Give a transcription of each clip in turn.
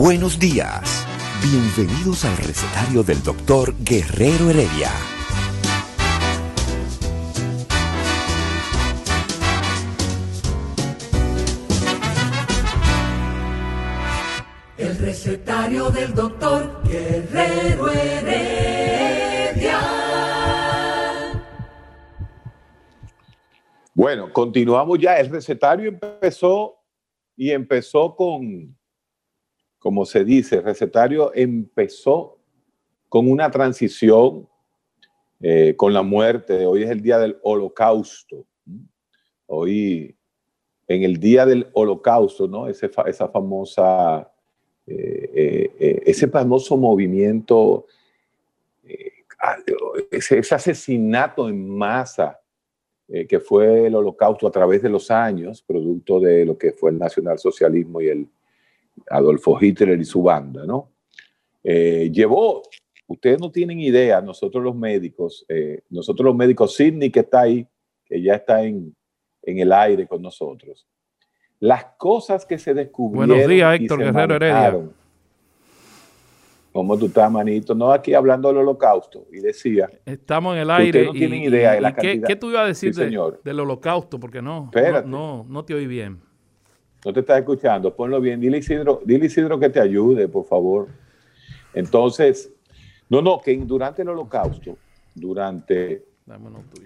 Buenos días. Bienvenidos al recetario del doctor Guerrero Heredia. El recetario del doctor Guerrero Heredia. Bueno, continuamos ya. El recetario empezó y empezó con, como se dice, recetario empezó con una transición eh, con la muerte. Hoy es el día del holocausto. Hoy, en el día del holocausto, ¿no? Ese esa famosa, eh, eh, ese famoso movimiento, ese, ese asesinato en masa que fue el holocausto a través de los años, producto de lo que fue el nacionalsocialismo y el Adolfo Hitler y su banda, ¿no? Eh, llevó, ustedes no tienen idea, nosotros los médicos, eh, nosotros los médicos, Sidney que está ahí, que ya está en, en el aire con nosotros, las cosas que se descubrieron. Buenos días, y Héctor Guerrero Heredia. ¿Cómo tú estás, manito? No, aquí hablando del holocausto. Y decía, Estamos en el aire. ustedes no tienen idea de la y ¿qué, cantidad. qué tú ibas a decir Sí, de- señor. del holocausto? Porque no, no, no, no te oí bien. No te estás escuchando, ponlo bien. Dile Isidro, dile Isidro que te ayude, por favor. Entonces, no, no, que durante el holocausto, durante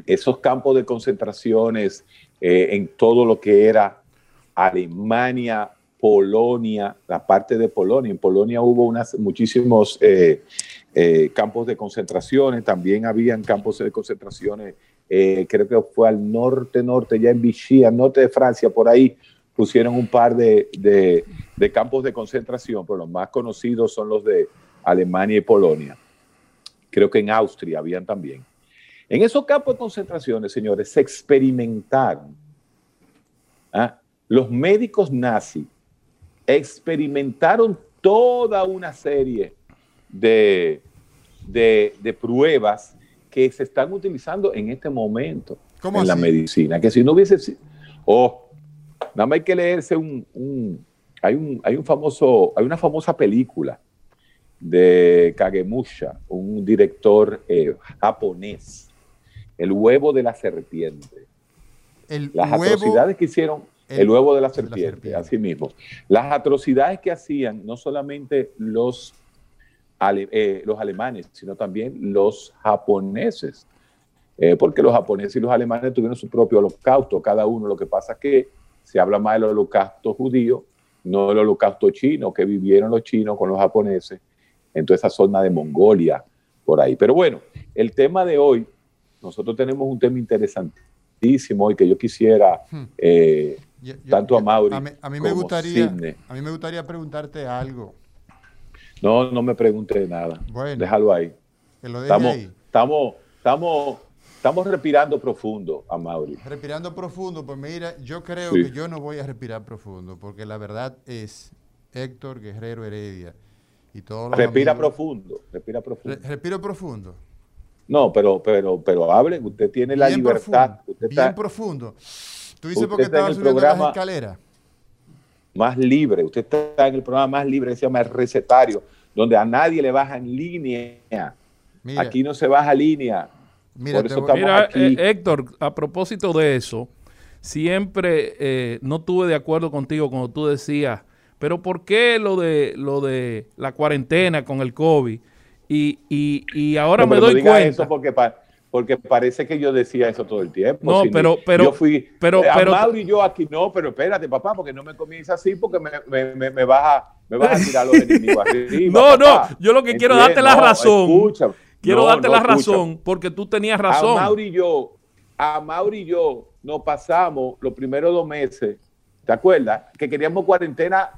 esos campos de concentraciones eh, en todo lo que era Alemania, Polonia, la parte de Polonia. En Polonia hubo unas, muchísimos eh, eh, campos de concentraciones, también habían campos de concentraciones, creo que fue al norte, norte, ya en Vichy, al norte de Francia, por ahí pusieron un par de, de- de campos de concentración, pero los más conocidos son los de Alemania y Polonia. Creo que en Austria habían también. En esos campos de concentraciones, señores, se experimentaron. ¿ah? Los médicos nazis experimentaron toda una serie de, de- de pruebas que se están utilizando en este momento ¿Cómo en la así? medicina. Que si no hubiese sido. Oh, nada más hay que leerse un. un- hay, un, hay, un famoso, hay una famosa película de Kagemusha, un director eh, japonés, El huevo de la serpiente. El Las huevo, atrocidades que hicieron, el, el- huevo de la de la serpiente, serpiente. así mismo. Las atrocidades que hacían no solamente los, ale- eh, los alemanes, sino también los japoneses. Eh, porque los japoneses y los alemanes tuvieron su propio holocausto, cada uno. Lo que pasa es que se habla más del holocausto judío, no del holocausto chino que vivieron los chinos con los japoneses en toda esa zona de Mongolia, por ahí. Pero bueno, el tema de hoy, nosotros tenemos un tema interesantísimo y que yo quisiera, Hmm. eh, yo- yo- tanto a Mauri A mí, a mí me gustaría, Sidney. a mí me gustaría preguntarte algo. no, no me pregunte nada, Bueno. déjalo ahí. Que lo deje Estamos, ahí. estamos, estamos, estamos respirando profundo, a Mauri. Respirando profundo, pues mira, yo creo Sí. que yo no voy a respirar profundo, porque la verdad es Héctor Guerrero Heredia y todos los Respira amigos- profundo, respira profundo. Re- respiro profundo. No, pero, pero, pero hable, usted tiene la bien libertad. profundo. Usted bien está profundo. Tú dices porque estaba subiendo programa- las escaleras. más libre. Usted está en el programa más libre que se llama El Recetario, donde a nadie le baja en línea. Mira, Aquí no se baja línea. Mira, por eso Mira, aquí. eh, Héctor, a propósito de eso, siempre eh, no tuve de acuerdo contigo cuando tú decías, pero ¿por qué lo de lo de la cuarentena con el COVID? Y, y, y ahora No, me no doy diga cuenta. eso porque, pa- porque parece que yo decía eso todo el tiempo. No, pero- pero- yo fui, pero- eh, a pero- Mauri y yo aquí no, pero espérate, papá, porque no me comienza así, porque me, me, me, me vas a, me vas a tirar los enemigos arriba. No, no, yo lo que quiero es darte la no, razón. Escucha, quiero No, darte no, la escucha. razón porque tú tenías razón. A Mauri y yo, a Mauri y yo nos pasamos los primeros dos meses, ¿te acuerdas? Que queríamos cuarentena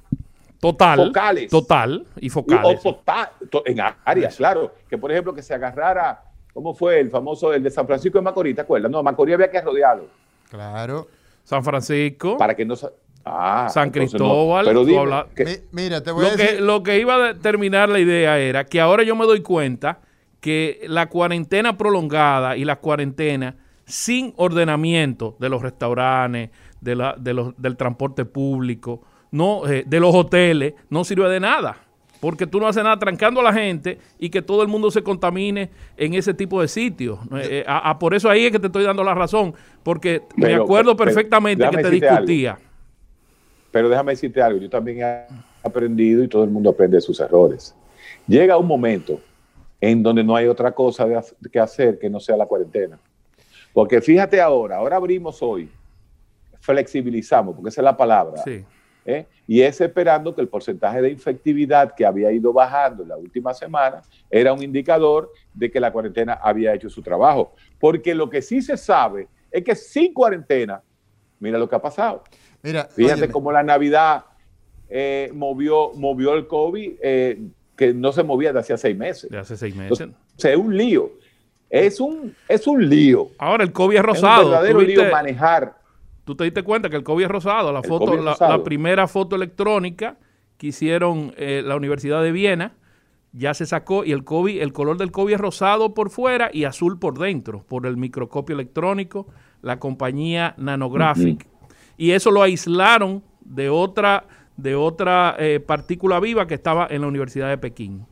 total. focales. Total y y- focales. o total, to- en áreas, claro. Que por ejemplo que se agarrara, ¿cómo fue el famoso, el de San Francisco de Macorís, ¿te acuerdas? No, Macorís había que rodearlo Claro. San Francisco, para que no... sa- Ah, San no. Cristóbal. Pero dime, que- mira, te voy a lo, que, decir. lo que iba a terminar la idea era que ahora yo me doy cuenta que la cuarentena prolongada y la cuarentena sin ordenamiento de los restaurantes, de la- de los- del transporte público, no, eh, de los hoteles, no sirve de nada. Porque tú no haces nada trancando a la gente y que todo el mundo se contamine en ese tipo de sitios. Eh, eh, a- a- por eso ahí es que te estoy dando la razón. Porque me Pero- acuerdo pero- perfectamente que te decirte algo. discutía. Pero déjame decirte algo, yo también he aprendido y todo el mundo aprende de sus errores. Llega un momento en donde no hay otra cosa de que hacer que no sea la cuarentena. Porque fíjate ahora, ahora abrimos hoy, flexibilizamos, porque esa es la palabra, Sí. ¿eh? y es esperando que el porcentaje de infectividad que había ido bajando en la última semana era un indicador de que la cuarentena había hecho su trabajo. Porque lo que sí se sabe es que sin cuarentena, mira lo que ha pasado. Mira, Fíjate óyeme, cómo la Navidad eh, movió, movió el COVID, eh, que no se movía de hacía seis meses. De hace seis meses. Entonces, o sea, es un lío. Es un, es un lío. Ahora el COVID es Es un rosado. verdadero ¿Tú, viste- lío manejar. tú te diste cuenta que el COVID es rosado. La, El foto, COVID es la, rosado. la primera foto electrónica que hicieron eh, la Universidad de Viena ya se sacó y el COVID, el color del COVID es rosado por fuera y azul por dentro, por el microscopio electrónico, la compañía Nanographic. Y eso lo aislaron de otra, de otra eh, partícula viva que estaba en la Universidad de Pekín.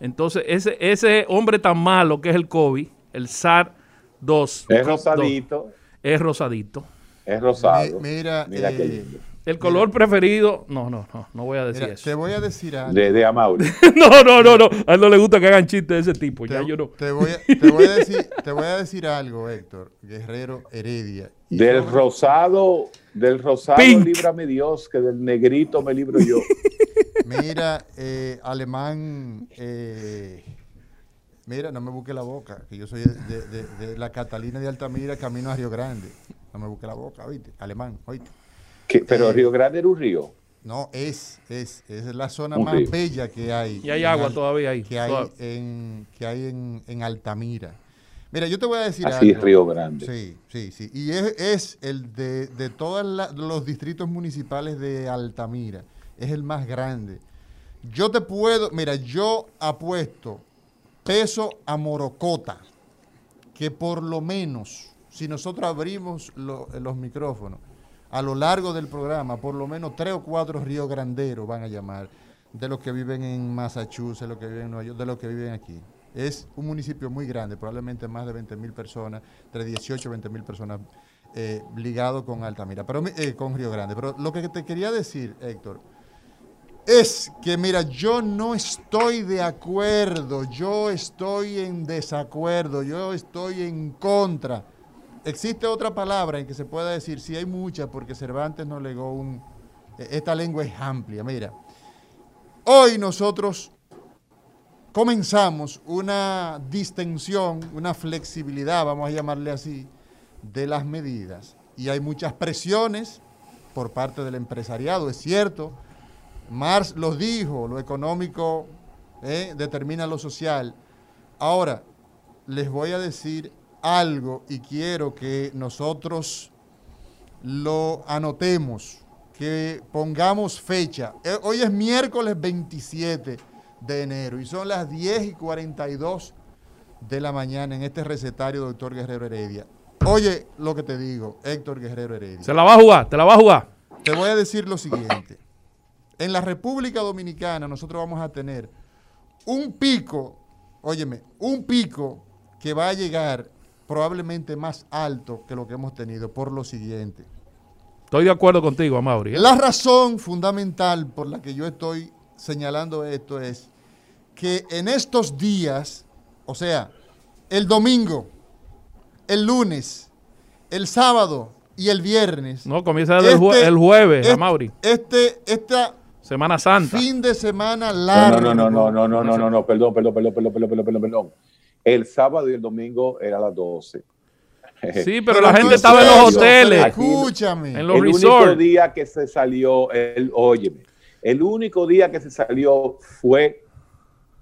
Entonces, ese, ese hombre tan malo que es el COVID, el SAR-2, Es rosadito. es rosadito. Es rosado. Mi- mira, Mira qué eh, lindo. El color preferido, no, no, no, no voy a decir mira, eso. te voy a decir algo. De, de Amaury. No, no, no, no. A él no le gusta que hagan chistes de ese tipo. Te, Ya yo no. te voy a, te voy a decir, te voy a decir algo, Héctor Guerrero Heredia. Del sobre- rosado, del rosado Pink. líbrame Dios, que del negrito me libro yo. Mira, eh, alemán, eh, mira, no me busque la boca, que yo soy de, de- de la Catalina de Altamira, camino a Río Grande. No me busque la boca, ¿oíste? Alemán, ¿oíste? Pero Eh, Río Grande era un río. No, es, es, es la zona Un más río. bella que hay. Y hay en agua Al- todavía ahí. Que hay, en, que hay en, en Altamira. Mira, yo te voy a decir Así es algo. Río Grande. Sí, sí, sí. Y es, es el de, de todos los distritos municipales de Altamira. Es el más grande. Yo te puedo, mira, yo apuesto peso a Morocota, que por lo menos, si nosotros abrimos lo- los micrófonos a lo largo del programa, por lo menos tres o cuatro río granderos van a llamar, de los que viven en Massachusetts, de los que viven en Nueva York, de los que viven aquí. Es un municipio muy grande, probablemente más de 20 mil personas, entre 18 y 20 mil personas eh, ligado con Altamira, pero, eh, con Río Grande. Pero lo que te quería decir, Héctor, es que, mira, yo no estoy de acuerdo, yo estoy en desacuerdo, yo estoy en contra. Existe otra palabra en que se pueda decir, sí hay muchas, porque Cervantes no legó un... eh, Esta lengua es amplia, mira. Hoy nosotros comenzamos una distensión, una flexibilidad, vamos a llamarle así, de las medidas. Y hay muchas presiones por parte del empresariado, es cierto. Marx los dijo, lo económico eh, determina lo social. Ahora, les voy a decir algo y quiero que nosotros lo anotemos, que pongamos fecha. Eh, Hoy es miércoles 27 de enero y son las 10 y 42 de la mañana en este recetario, doctor Guerrero Heredia. Oye lo que te digo, Héctor Guerrero Heredia. Se la va a jugar, te la va a jugar. Te voy a decir lo siguiente. En la República Dominicana nosotros vamos a tener un pico, óyeme, un pico que va a llegar probablemente más alto que lo que hemos tenido por lo siguiente. Estoy de acuerdo contigo, Amaury. ¿eh? La razón fundamental por la que yo estoy señalando esto es que en estos días, o sea, el domingo, el lunes, el sábado y el viernes, No, comienza desde el, jue- este- el jueves, este- Amaury. Este, esta Semana Santa. fin de semana No, largo. no, no, no, no, no, no, no, no, perdón, perdón, perdón, perdón, perdón, perdón, perdón, perdón. El sábado y el domingo era a las 12. Sí, pero, la gente estaba en los hoteles. Escúchame. En los el único día que se salió, el, óyeme, el único día que se salió fue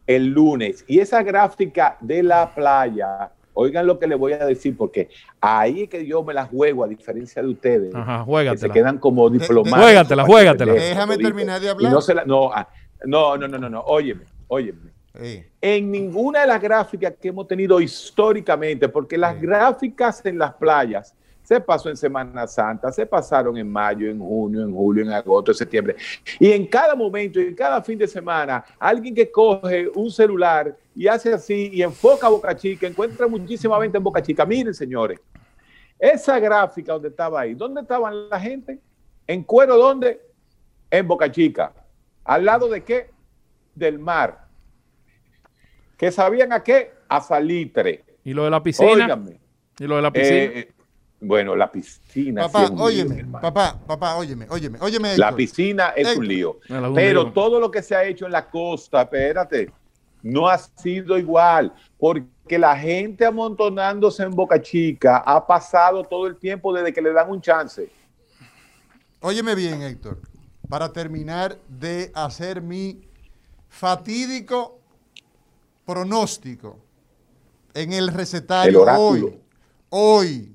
el lunes. Y esa gráfica de la playa, oigan lo que les voy a decir, porque ahí es que yo me la juego, a diferencia de ustedes, Ajá, que se quedan como diplomáticos. Juégatela, juégatela. Déjame terminar de Y hablar. no, se la- no, ah, no, no, no, no, no, óyeme, óyeme. En ninguna de las gráficas que hemos tenido históricamente, porque las Sí. gráficas en las playas se pasó en Semana Santa, se pasaron en mayo, en junio, en julio, en agosto, en septiembre. Y en cada momento, en cada fin de semana, alguien que coge un celular y hace así y enfoca a Boca Chica, encuentra muchísima venta en Boca Chica. Miren, señores, esa gráfica donde estaba ahí, ¿dónde estaban la gente? ¿En cuero dónde? En Boca Chica. ¿Al lado de qué? Del mar. ¿Que sabían a qué? A salitre. Y lo de la piscina. Óigame. Y lo de la piscina. Eh, bueno, la piscina. papá, sí es un óyeme, papá, papá, óyeme, óyeme, óyeme. La piscina es Héctor. un lío. Pero todo lo que se ha hecho en la costa, espérate, no ha sido igual. Porque la gente amontonándose en Boca Chica ha pasado todo el tiempo desde que le dan un chance. Óyeme bien, Héctor, para terminar de hacer mi fatídico pronóstico en el recetario hoy. Hoy,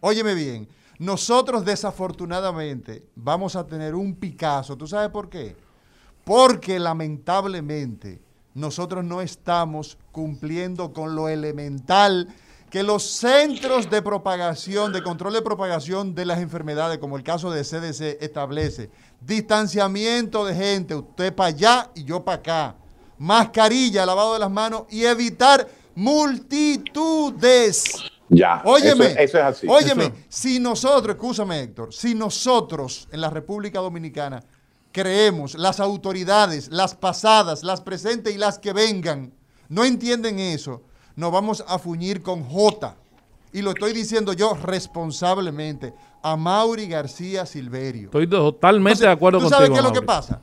óyeme bien, nosotros desafortunadamente vamos a tener un Picasso. ¿Tú sabes por qué? Porque lamentablemente nosotros no estamos cumpliendo con lo elemental que los centros de propagación, de control de propagación de las enfermedades, como el caso de CDC, establece. Distanciamiento de gente, usted para allá y yo para acá. Mascarilla, lavado de las manos y evitar multitudes. Ya. Óyeme, Eso, eso es así. óyeme, Eso- si nosotros, escúchame Héctor, si nosotros en la República Dominicana creemos, las autoridades, las pasadas, las presentes y las que vengan, no entienden eso, nos vamos a fuñir con J. Y lo estoy diciendo yo responsablemente a Mauri García Silverio. Estoy totalmente Entonces, de acuerdo ¿Tú contigo. sabes qué es lo que pasa?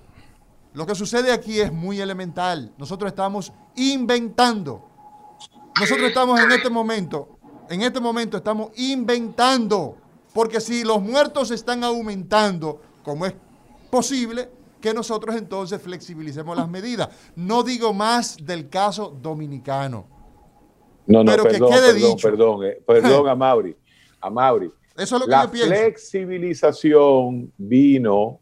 Lo que sucede aquí es muy elemental. Nosotros estamos inventando. Nosotros estamos en este momento, en este momento estamos inventando. Porque si los muertos están aumentando, como es posible, que nosotros entonces flexibilicemos las medidas. No digo más del caso dominicano. No, no, Pero que perdón, quede perdón, dicho. perdón, eh, perdón a Mauri. A Mauri. Eso es lo que La yo pienso. flexibilización vino,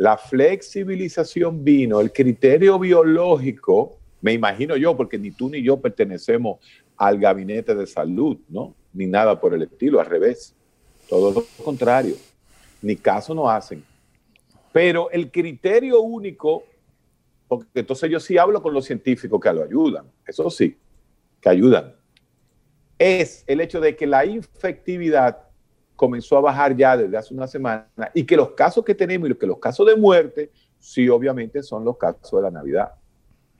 la flexibilización vino, el criterio biológico, me imagino yo, porque ni tú ni yo pertenecemos al gabinete de salud, ¿no? Ni nada por el estilo, al revés. Todo lo contrario. Ni caso no hacen. Pero el criterio único, porque entonces yo sí hablo con los científicos que lo ayudan, eso sí, que ayudan, es el hecho de que la infectividad comenzó a bajar ya desde hace una semana y que los casos que tenemos y que los casos de muerte, sí, obviamente son los casos de la Navidad.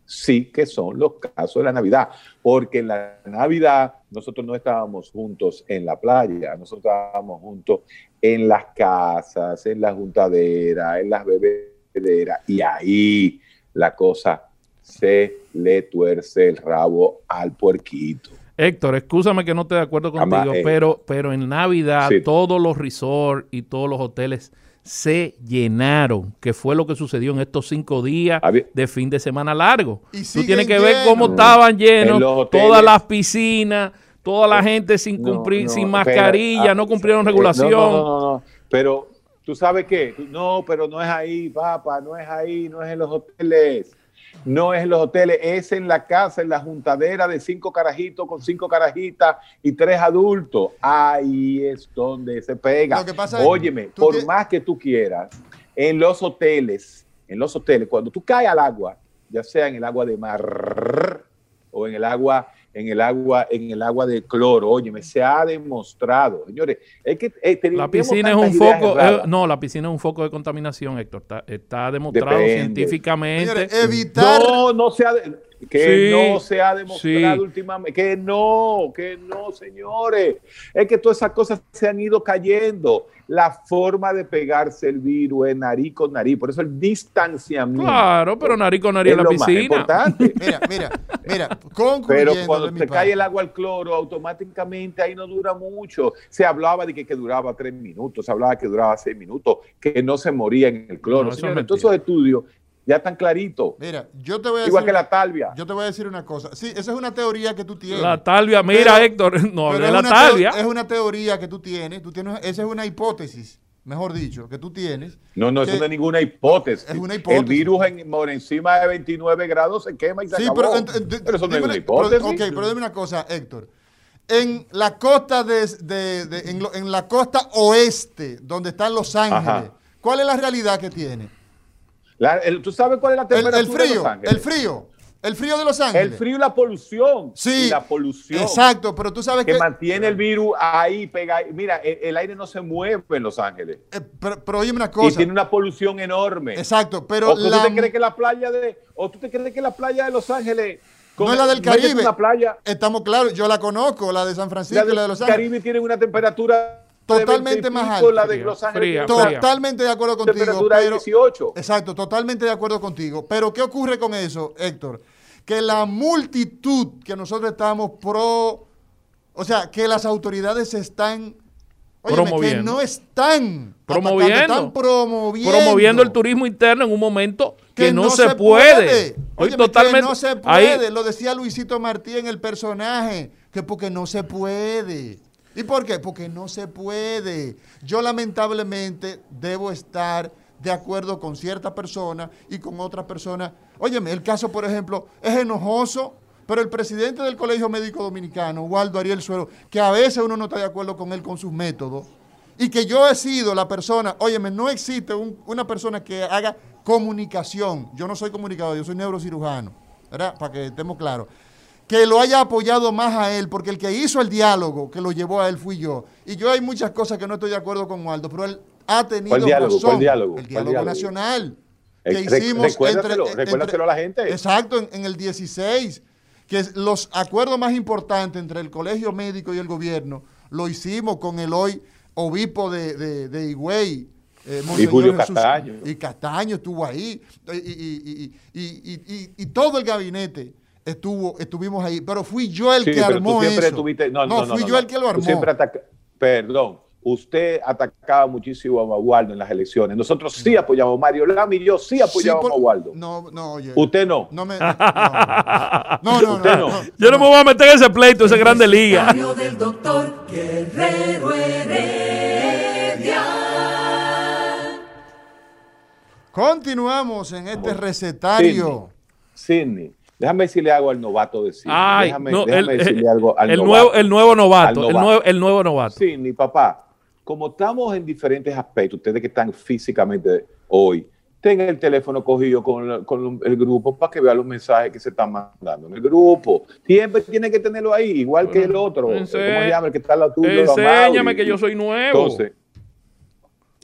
Sí que son los casos de la Navidad, porque en la Navidad nosotros no estábamos juntos en la playa, nosotros estábamos juntos en las casas, en la juntadera, en las bebederas, y ahí la cosa se le tuerce el rabo al puerquito. Héctor, escúchame que no esté de acuerdo Ama- contigo, eh. pero, pero en Navidad Sí. todos los resorts y todos los hoteles se llenaron, que fue lo que sucedió en estos cinco días de fin de semana largo. Y Tú tienes que ver cómo llenos. estaban En llenos, todas las piscinas, toda la gente sin cumplir, no, sin mascarilla, ah, no cumplieron eh, regulación. No, no, no, no, Pero tú sabes qué, no, pero no es ahí, papá, no es ahí, no es en los hoteles. No es en los hoteles, es en la casa, en la juntadera de cinco carajitos con cinco carajitas y tres adultos. Ahí es donde se pega. Lo que pasa Óyeme, por más que tú quieras, en los hoteles, en los hoteles, cuando tú caes al agua, ya sea en el agua de mar o en el agua, en el agua, en el agua de cloro, óyeme, se ha demostrado, señores, es que eh, La piscina es un foco, eh, no, la piscina es un foco de contaminación, Héctor. Está, está demostrado Depende. científicamente. Señores, evitar No, no se ha, de- que Sí, no se ha demostrado sí. últimamente, que no, que no, señores. Es que todas esas cosas se han ido cayendo. La forma de pegarse el virus es nariz con nariz, por eso el distanciamiento. Claro, pero nariz con nariz es en la lo más piscina. importante. Mira, mira, mira, Pero cuando te parte. cae el agua al cloro, automáticamente ahí no dura mucho. Se hablaba de que, que duraba tres minutos, se hablaba que duraba seis minutos, que no se moría en el cloro. No, todos esos estudios ya están claritos. Mira, yo te voy a Igual decir, que la talvia. yo te voy a decir una cosa. Sí, esa es una teoría que tú tienes. La talvia, mira, Pero- Héctor, no Pero hablé de es la talvia. Es una teoría que tú tienes, tú tienes, esa es una hipótesis, mejor dicho, que tú tienes. No, no, eso no es ninguna hipótesis. Es una hipótesis. El virus en, por encima de 29 grados se quema y se Sí, acabó. pero, Pero, eso no es una pero- hipótesis. ok, pero dime una cosa, Héctor. En la costa de, de- de- en, lo- en la costa oeste, donde están Los Ángeles, Ajá. ¿cuál es la realidad que tiene? La- el- ¿Tú sabes cuál es la El, temperatura el de frío, Los Ángeles? el frío, el frío de Los Ángeles. El frío y la polución. Sí, Y la polución. Exacto, pero tú sabes Que que, mantiene el virus ahí pegado. Mira, el, el aire no se mueve en Los Ángeles. eh, pero, pero óyeme una Y cosa. tiene una polución enorme. Exacto, pero o tú la- te crees que la playa de, o tú te crees que la playa de Los Ángeles no es la del Caribe. una playa. Estamos claros, yo la conozco, la de San Francisco La y la de Los Ángeles. Caribe tiene una temperatura de Totalmente 20 y más alta. La de Los Ángeles fría, Totalmente de acuerdo contigo. temperatura de Pero, 18. exacto, totalmente de acuerdo contigo. Pero ¿qué ocurre con eso, Héctor? Que la multitud que nosotros estamos pro, o sea, que las autoridades están óyeme, que Promoviendo. no están Promoviendo. atacando, están promoviendo. promoviendo el turismo interno en un momento que, no, se, puede. puede. Óyeme, totalmente que no se ahí- puede. Lo decía Luisito Martí en el personaje, que porque no se puede. ¿Y por qué? Porque no se puede. Yo lamentablemente debo estar de acuerdo con cierta persona y con otra persona. Óyeme, el caso, por ejemplo, es enojoso, pero el presidente del Colegio Médico Dominicano, Waldo Ariel Suero, que a veces uno no está de acuerdo con él, con sus métodos, y que yo he sido la persona, óyeme, no existe un- una persona que haga comunicación. Yo no soy comunicador, yo soy neurocirujano, ¿verdad? Para que estemos claros. Que lo haya apoyado más a él, porque el que hizo el diálogo, que lo llevó a él, fui yo. Y yo hay muchas cosas que no estoy de acuerdo con Waldo, pero él ha tenido ¿Cuál diálogo? razón. ¿Cuál diálogo? El ¿Cuál diálogo nacional Eh, que rec- hicimos recuérdaselo, entre- recuérdaselo a la gente. Exacto, en, en el 16, que los acuerdos más importantes entre el colegio médico y el gobierno, lo hicimos con el hoy obispo de, de, de Higüey, eh, Julio Jesús- Castaño. Y Castaño estuvo ahí, y, y- y- y- y- y- y todo el gabinete estuvo, estuvimos ahí, pero fui yo el Sí, que armó tú siempre eso. tuviste- no, no, no, fui no, yo no. el que lo Tú armó. siempre ataca- Perdón, usted atacaba muchísimo a Waldo en las elecciones. Nosotros sí apoyamos a Mario Lamy y yo sí Sí, apoyábamos por- a Waldo. No, no, oye. Usted no. No me. No, no, no. Usted no, no. no. Yo no me voy a meter en ese pleito, ese grande liga. Recetario del doctor Guerrero Heredia. Continuamos en este recetario. Sidney, déjame decirle algo al novato de. Ay, déjame, no, déjame el, decirle el- algo al el novato. nuevo, el nuevo novato, el nuevo, el nuevo novato. Sidney, papá, como estamos en diferentes aspectos, ustedes que están físicamente hoy, tengan el teléfono cogido con, el grupo para que vean los mensajes que se están mandando en el grupo. Siempre tiene que tenerlo ahí, igual que el otro. ¿Cómo se llama? El que está al lado tuyo. Enséñame que yo soy nuevo. Entonces,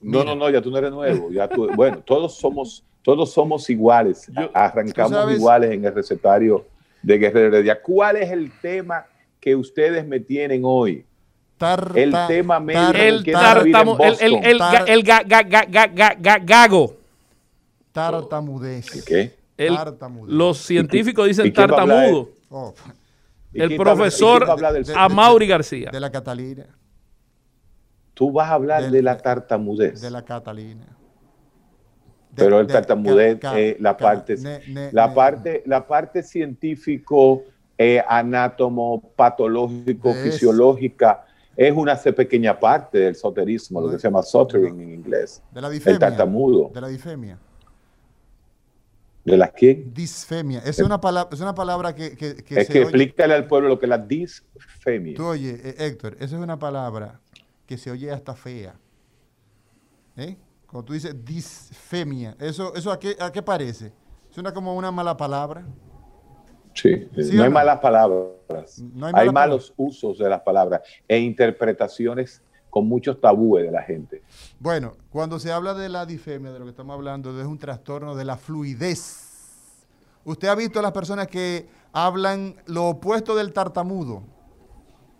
no, no, no, ya tú no eres nuevo. Ya tú, bueno, todos somos, todos somos iguales. Yo- Arrancamos iguales en el recetario de Guerrero Heredia. ¿Cuál es el tema que ustedes me tienen hoy? Tar- El tema medio tar- el que en el, ga- ga- ga- gago. Tartamudez. ¿Qué? El- Tartamudez. los científicos dicen tartamudo. Oh, ¿Y El profesor Amaury García. de la Catalina. Tú vas a hablar de- de la tartamudez. De la Catalina. Pero el de- tartamudez es la ca- parte, la parte, la parte científico, eh, anátomo, patológico, fisiológica, es una pequeña parte del soterismo, lo que se llama sottering en inglés. De la difemia. El tartamudo. De la difemia. ¿De las quién? Disfemia. Es una palabra, es una palabra que, que, que Es se que oye- explícale al pueblo lo que es la disfemia. Tú oye, eh, Héctor, esa es una palabra que se oye hasta fea. ¿Eh? Cuando tú dices disfemia, ¿eso, eso a, qué, a qué parece? ¿Suena como una mala palabra? Sí, ¿Sí no hay no? malas palabras. No hay malos usos de las palabras e interpretaciones con muchos tabúes de la gente. Bueno, cuando se habla de la difemia, de lo que estamos hablando, es un trastorno de la fluidez Usted ha visto a las personas que hablan lo opuesto del tartamudo.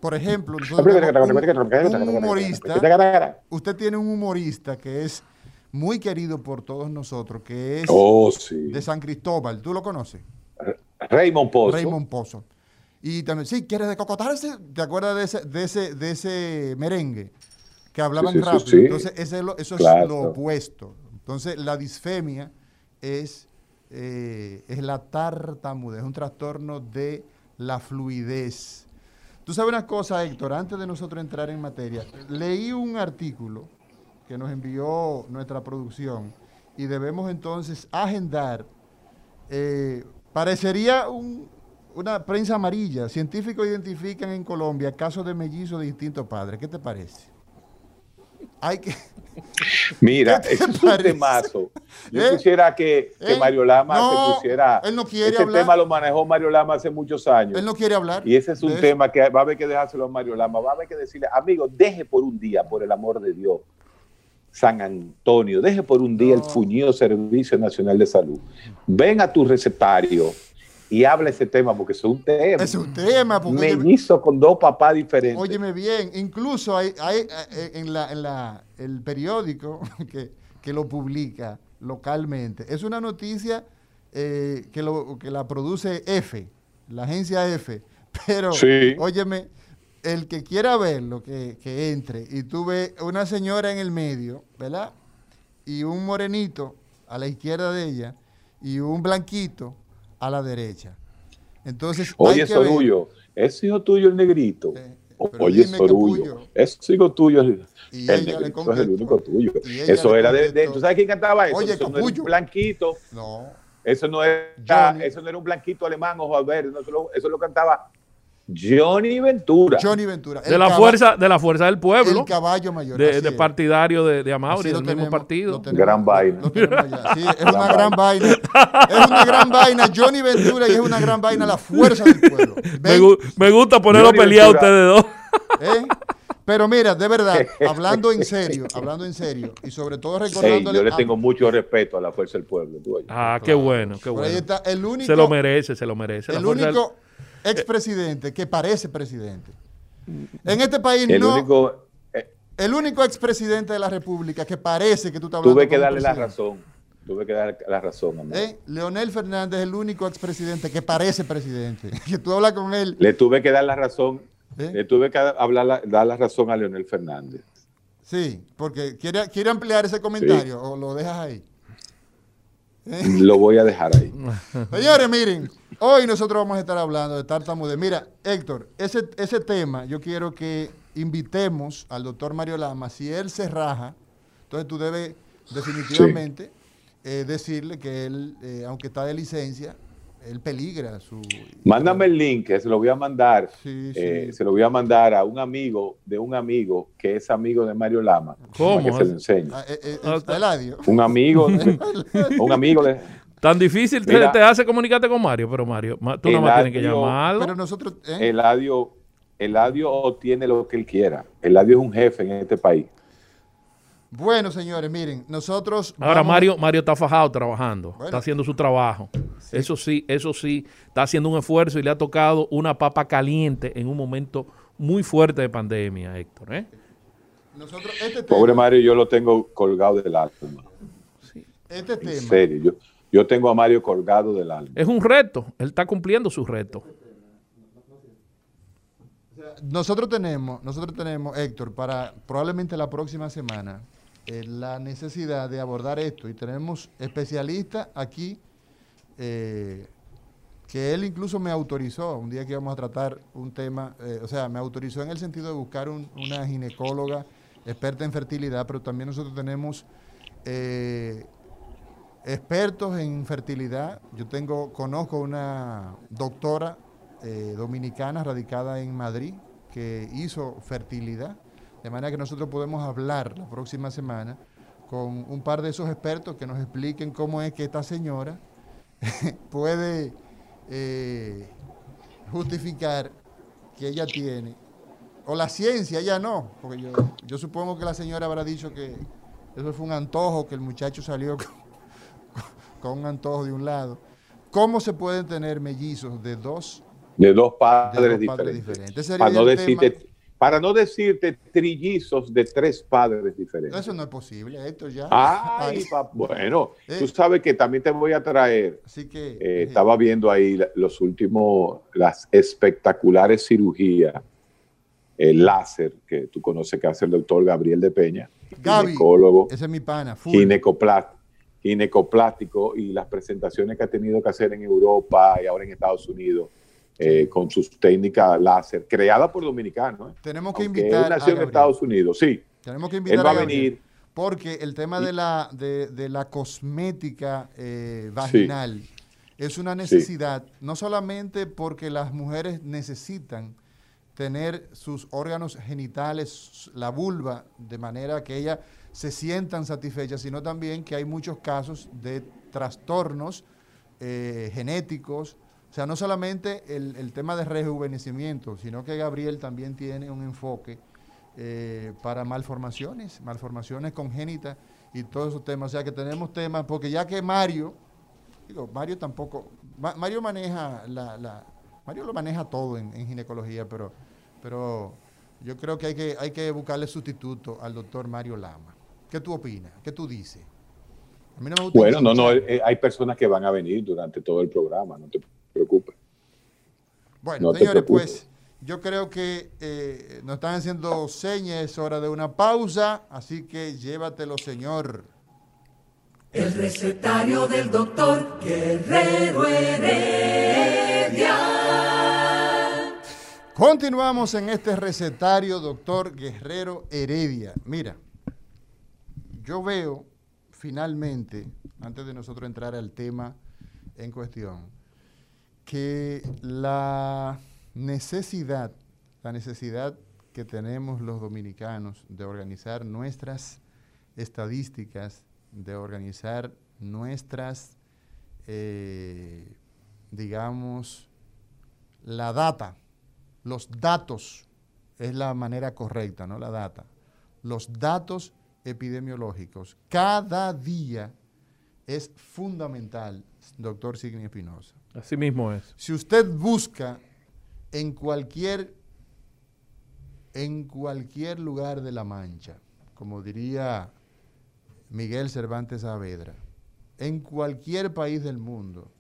Por ejemplo, un humorista. Usted tiene un humorista que es muy querido por todos nosotros, que es Oh, sí. de San Cristóbal. ¿Tú lo conoces? Raymond Pozo. Raymond Pozo. Y también, sí, ¿quieres decocotarse? ¿Te acuerdas de ese, de ese, de ese merengue? Que hablaban Sí, sí, rápido. sí. Entonces, ese es lo- eso es lo opuesto. Entonces, la disfemia es, eh, es la tartamudez, es un trastorno de la fluidez. Tú sabes una cosa, Héctor, antes de nosotros entrar en materia, leí un artículo que nos envió nuestra producción y debemos entonces agendar eh, parecería un- una prensa amarilla. Científicos identifican en Colombia casos de mellizos de distintos padres. ¿Qué te parece? Hay que. Mira, ¿Qué te ese es un temazo. Yo ¿Eh? quisiera que, que ¿Eh? Mario Lama No, se pusiera. él no quiere Ese hablar. tema lo manejó Mario Lama hace muchos años. Él no quiere hablar. Y ese es un eso. tema que va a haber que dejárselo a Mario Lama. Va a haber que decirle, amigo, deje por un día, por el amor de Dios, San Antonio, deje por un día el fuñido Servicio Nacional de Salud. Ven a tu recetario y habla ese tema, porque es un tema. Es un tema. Porque, óyeme, Mellizo con dos papás diferentes. óyeme bien, incluso hay, hay, eh, en, la, en la, el periódico que, que lo publica localmente. Es una noticia eh, que, lo, que la produce F, la agencia F. Pero, Sí. óyeme, el que quiera verlo, que, que entre, y tú ves una señora en el medio, ¿verdad? Y un morenito a la izquierda de ella, y un blanquito a la derecha. Entonces, hay Oye, ver- Sorullo, ¿es hijo tuyo el negrito? Sí, pero Oye, Sorullo, es hijo tuyo. El, Y el negrito es el único tuyo. Eso era de, de-. ¿Tú sabes quién cantaba eso? Oye, eso no era un blanquito. No. Eso no era, Johnny. eso no era un blanquito alemán, ojo a ver. eso, lo, eso lo cantaba Johnny Ventura. Johnny Ventura. De la fuerza, de la fuerza del pueblo. El caballo mayor. de, partidario de, de Amauri, del mismo tenemos- partido. lo tenemos- Gran vaina. Sí, es Gran una gran vaina. Es una gran vaina. Johnny Ventura y es una gran vaina la fuerza del pueblo. Me, Ven, gu- me gusta ponerlo a pelear a ustedes dos. ¿eh? Pero mira, de verdad, hablando en serio, hablando en serio, y sobre todo recordándole yo le a- tengo mucho respeto a la fuerza del pueblo. tú. Ah, qué bueno, qué ahí bueno. está el único, Se lo merece, se lo merece. La el del- único expresidente que parece presidente. En este país el no, único. eh, el único expresidente de la República que parece que tú estás hablando tuve que darle la razón. Tuve que darle la razón, amigo. ¿Eh? Leonel Fernández es el único expresidente que parece presidente. Que tú hablas con él. Le tuve que dar la razón. ¿eh? Le tuve que hablar la- dar la razón a Leonel Fernández. Sí, porque quiere, quiere ampliar ese comentario o lo dejas ahí. Lo voy a dejar ahí. Señores, miren, hoy nosotros vamos a estar hablando de tartamudez. Mira, Héctor, ese, ese tema yo quiero que invitemos al doctor Mario Lama. Si él se raja, entonces tú debes definitivamente eh, decirle que él, eh, aunque está de licencia, él peligra su... Mándame el link, que se lo voy a mandar. Sí, eh, sí. se lo voy a mandar a un amigo de un amigo que es amigo de Mario Lama. ¿Cómo? Para que se lo enseñe. Ah, eh, eh, Ah. Un amigo, un amigo de, Tan difícil te, Mira. te hace comunicarte con Mario, pero Mario, ma- tú nomás tienes que llamarlo. Pero nosotros... ¿eh? Eladio, Eladio obtiene lo que él quiera. Eladio es un jefe en este país. Bueno, señores, miren, nosotros... Ahora vamos- Mario, Mario está fajado trabajando, Bueno. está haciendo su trabajo. Eso sí, eso sí, está haciendo un esfuerzo y le ha tocado una papa caliente en un momento muy fuerte de pandemia, Héctor. ¿eh? Nosotros, este tema, Pobre Mario, yo lo tengo colgado del alma. este En tema, serio, yo, yo tengo a Mario colgado del alma. Es un reto, él está cumpliendo su reto. nosotros tenemos, nosotros tenemos, Héctor, para probablemente la próxima semana, la necesidad de abordar esto y tenemos especialistas aquí eh, que él incluso me autorizó un día que íbamos a tratar un tema, eh, o sea, me autorizó en el sentido de buscar un- una ginecóloga experta en fertilidad, pero también nosotros tenemos eh, expertos en fertilidad. Yo tengo, conozco una doctora dominicana radicada en Madrid que hizo fertilidad, de manera que nosotros podemos hablar la próxima semana con un par de esos expertos que nos expliquen cómo es que esta señora puede eh, justificar que ella tiene, o la ciencia, ella no, porque yo, yo supongo que la señora habrá dicho que eso fue un antojo, que el muchacho salió con, con un antojo de un lado. ¿Cómo se pueden tener mellizos de dos, de dos padres, de dos diferentes. padres diferentes? Para no, decirte, tema. Para no decirte trillizos de tres padres diferentes. Eso no es posible, esto ya. Ay, bueno, Eh. tú sabes que también te voy a traer. Así que. eh, eh, estaba viendo ahí los últimos, las espectaculares cirugías, el láser, que tú conoces que hace el doctor Gabriel de Peña, Gaby, ginecólogo, ese es mi pana. Ginecoplá- ginecoplástico, y las presentaciones que ha tenido que hacer en Europa y ahora en Estados Unidos, eh, con sus técnicas láser, creadas por dominicanos. ¿eh? Tenemos que Aunque invitar. él nació en. Estados Unidos, sí. Tenemos que invitar Él va a Gabriel, venir. Porque el tema de la, de, de la cosmética eh, vaginal es una necesidad, no solamente porque las mujeres necesitan tener sus órganos genitales, la vulva, de manera que ellas se sientan satisfechas, sino también que hay muchos casos de trastornos eh, genéticos. O sea, no solamente el, el tema de rejuvenecimiento, sino que Gabriel también tiene un enfoque eh, para malformaciones, malformaciones congénitas y todos esos temas. O sea, que tenemos temas, porque ya que Mario, digo, Mario tampoco, Ma- Mario maneja la, la- Mario lo maneja todo en, en ginecología, pero, pero yo creo que hay, que hay que buscarle sustituto al doctor Mario Lama. ¿Qué tú opinas? ¿Qué tú dices? A mí no me gusta Bueno, no, no, eh, hay personas que van a venir durante todo el programa, no te preocupes. Bueno, No señores, pues yo creo que eh, nos están haciendo señas, es hora de una pausa, así que llévatelo, señor. El recetario del doctor Guerrero Heredia. Continuamos en este recetario, doctor Guerrero Heredia. Mira, yo veo finalmente, antes de nosotros entrar al tema en cuestión, que la necesidad, la necesidad que tenemos los dominicanos de organizar nuestras estadísticas, de organizar nuestras, eh, digamos, la data, los datos, es la manera correcta, ¿no? La data. Los datos epidemiológicos. Cada día es fundamental, doctor Signi Espinosa. Así mismo es. Si usted busca en cualquier, en cualquier lugar de la Mancha, como diría Miguel Cervantes Saavedra, en cualquier país del mundo,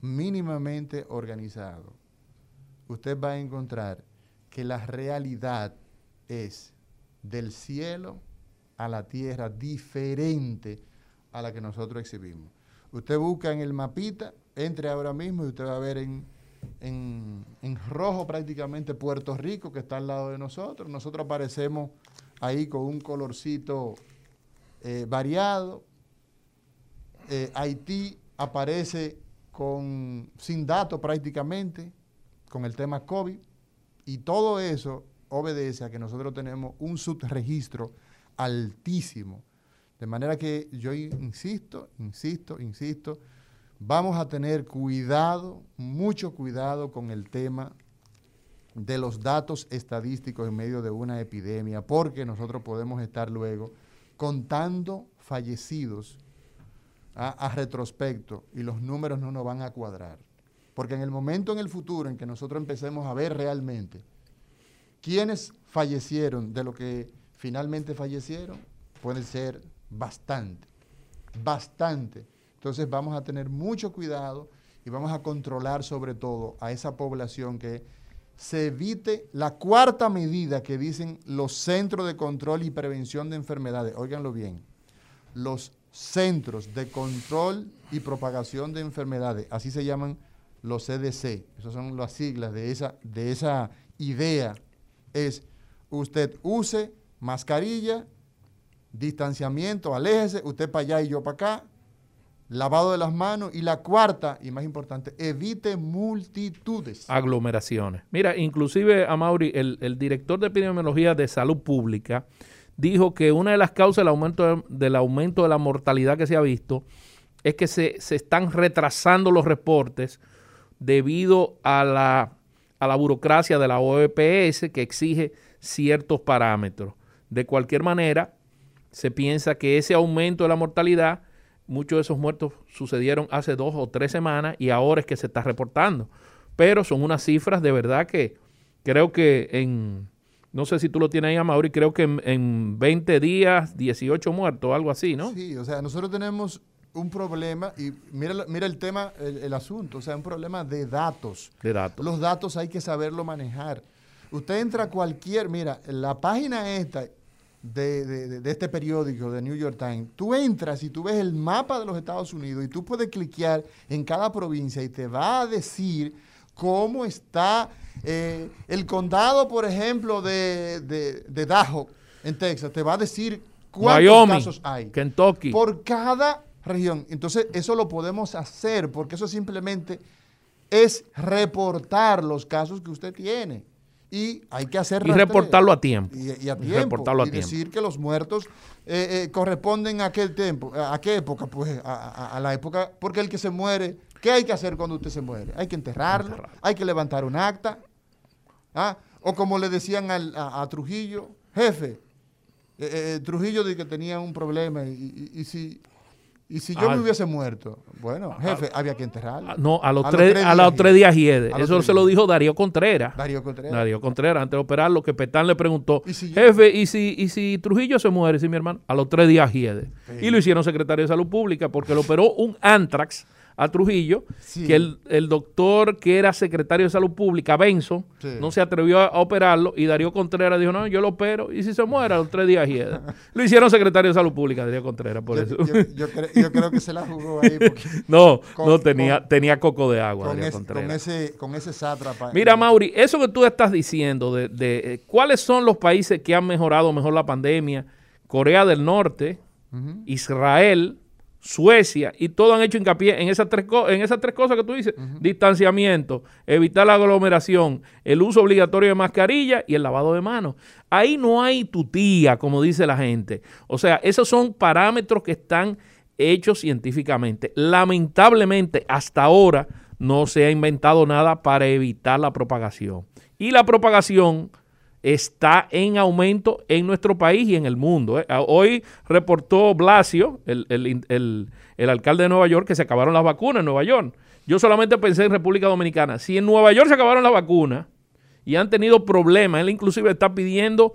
mínimamente organizado, usted va a encontrar que la realidad es del cielo a la tierra diferente a la que nosotros exhibimos. Usted busca en el mapita, entre ahora mismo y usted va a ver en, en, en rojo prácticamente Puerto Rico, que está al lado de nosotros. Nosotros aparecemos ahí con un colorcito eh, variado. Eh, Haití aparece con, sin datos prácticamente, con el tema COVID. Y todo eso obedece a que nosotros tenemos un subregistro altísimo. De manera que yo insisto, insisto, insisto, vamos a tener cuidado, mucho cuidado con el tema de los datos estadísticos en medio de una epidemia, porque nosotros podemos estar luego contando fallecidos a, retrospecto y los números no nos van a cuadrar. Porque en el momento en el futuro en que nosotros empecemos a ver realmente quiénes fallecieron de lo que finalmente fallecieron, puede ser bastante, bastante. Entonces vamos a tener mucho cuidado y vamos a controlar sobre todo a esa población que se evite la cuarta medida que dicen los centros de control y prevención de enfermedades. Óiganlo bien. Los centros de control y propagación de enfermedades, así se llaman los CDC, esas son las siglas de esa, de esa idea, es usted use mascarilla, distanciamiento, aléjese, usted para allá y yo para acá, lavado de las manos y la cuarta y más importante, evite multitudes. aglomeraciones. Mira, inclusive a Mauri, el, director de epidemiología de salud pública, dijo que una de las causas del aumento de, del aumento de la mortalidad que se ha visto es que se, se están retrasando los reportes debido a la, a la burocracia de la OEPS que exige ciertos parámetros. De cualquier manera, se piensa que ese aumento de la mortalidad muchos de esos muertos sucedieron hace dos o tres semanas y ahora es que se está reportando. Pero son unas cifras de verdad que creo que en, no sé si tú lo tienes ahí, Mauri, creo que en, en 20 días, 18 muertos, algo así, ¿no? Sí, o sea, nosotros tenemos un problema, y mira, mira el tema, el, el asunto, o sea, un problema de datos. De datos. Los datos hay que saberlo manejar. Usted entra a cualquier, mira, la página esta de, de- de este periódico, de New York Times, tú entras y tú ves el mapa de los Estados Unidos y tú puedes cliquear en cada provincia y te va a decir cómo está eh, el condado, por ejemplo, de, de, de Daho, en Texas, te va a decir cuántos Wyoming, casos hay Kentucky. por cada región. Entonces, eso lo podemos hacer porque eso simplemente es reportar los casos que usted tiene. Y hay que hacer Y rastreo. reportarlo a tiempo. Y, y a Y tiempo. reportarlo a y tiempo. decir que los muertos eh, eh, corresponden a aquel tiempo. ¿A qué época? Pues a, a- a la época. Porque el que se muere, ¿qué hay que hacer cuando usted se muere? Hay que enterrarlo, Enterrarlo. hay que levantar un acta. ¿ah? O como le decían al- a, a Trujillo, jefe, eh, Trujillo de que tenía un problema y, y- y si, y si yo Ah. me hubiese muerto, bueno, jefe, había que enterrarlo. Ah, No, a los, A los tres, a los días tres días hiede. Eso tres se lo dijo Darío Contreras. Darío Contreras. Darío Contreras, antes de operarlo, que Petán le preguntó, ¿Y si yo- jefe, ¿y si, ¿y si Trujillo se muere? Sí, mi hermano, a los tres días hiede. Sí. Y lo hicieron secretario de Salud Pública porque le operó un antrax a Trujillo, Sí. que el, el doctor que era secretario de Salud Pública, Benson, Sí. no se atrevió a, a operarlo y Darío Contreras dijo, no, yo lo opero y si se muere a los tres días hiede. lo hicieron secretario de Salud Pública, Darío Contreras, por yo, eso. yo- yo cre- yo creo que se la jugó ahí porque no, con- no tenía, con- tenía coco de agua, con, Darío Contreras. con ese con ese sátrapa. Mira, Mauri, eso que tú estás diciendo de, de, eh, cuáles son los países que han mejorado mejor la pandemia, Corea del Norte. Israel, Suecia, y todos han hecho hincapié en esas tres, en esas tres cosas que tú dices, distanciamiento, evitar la aglomeración, el uso obligatorio de mascarilla y el lavado de manos. Ahí no hay tutía, como dice la gente. O sea, esos son parámetros que están hechos científicamente. Lamentablemente, hasta ahora no se ha inventado nada para evitar la propagación. Y la propagación está en aumento en nuestro país y en el mundo. ¿eh? Ah, Hoy reportó Blasio, el, el- el- el alcalde de Nueva York, que se acabaron las vacunas en Nueva York. Yo solamente pensé en República Dominicana. Si en Nueva York se acabaron las vacunas y han tenido problemas, él inclusive está pidiendo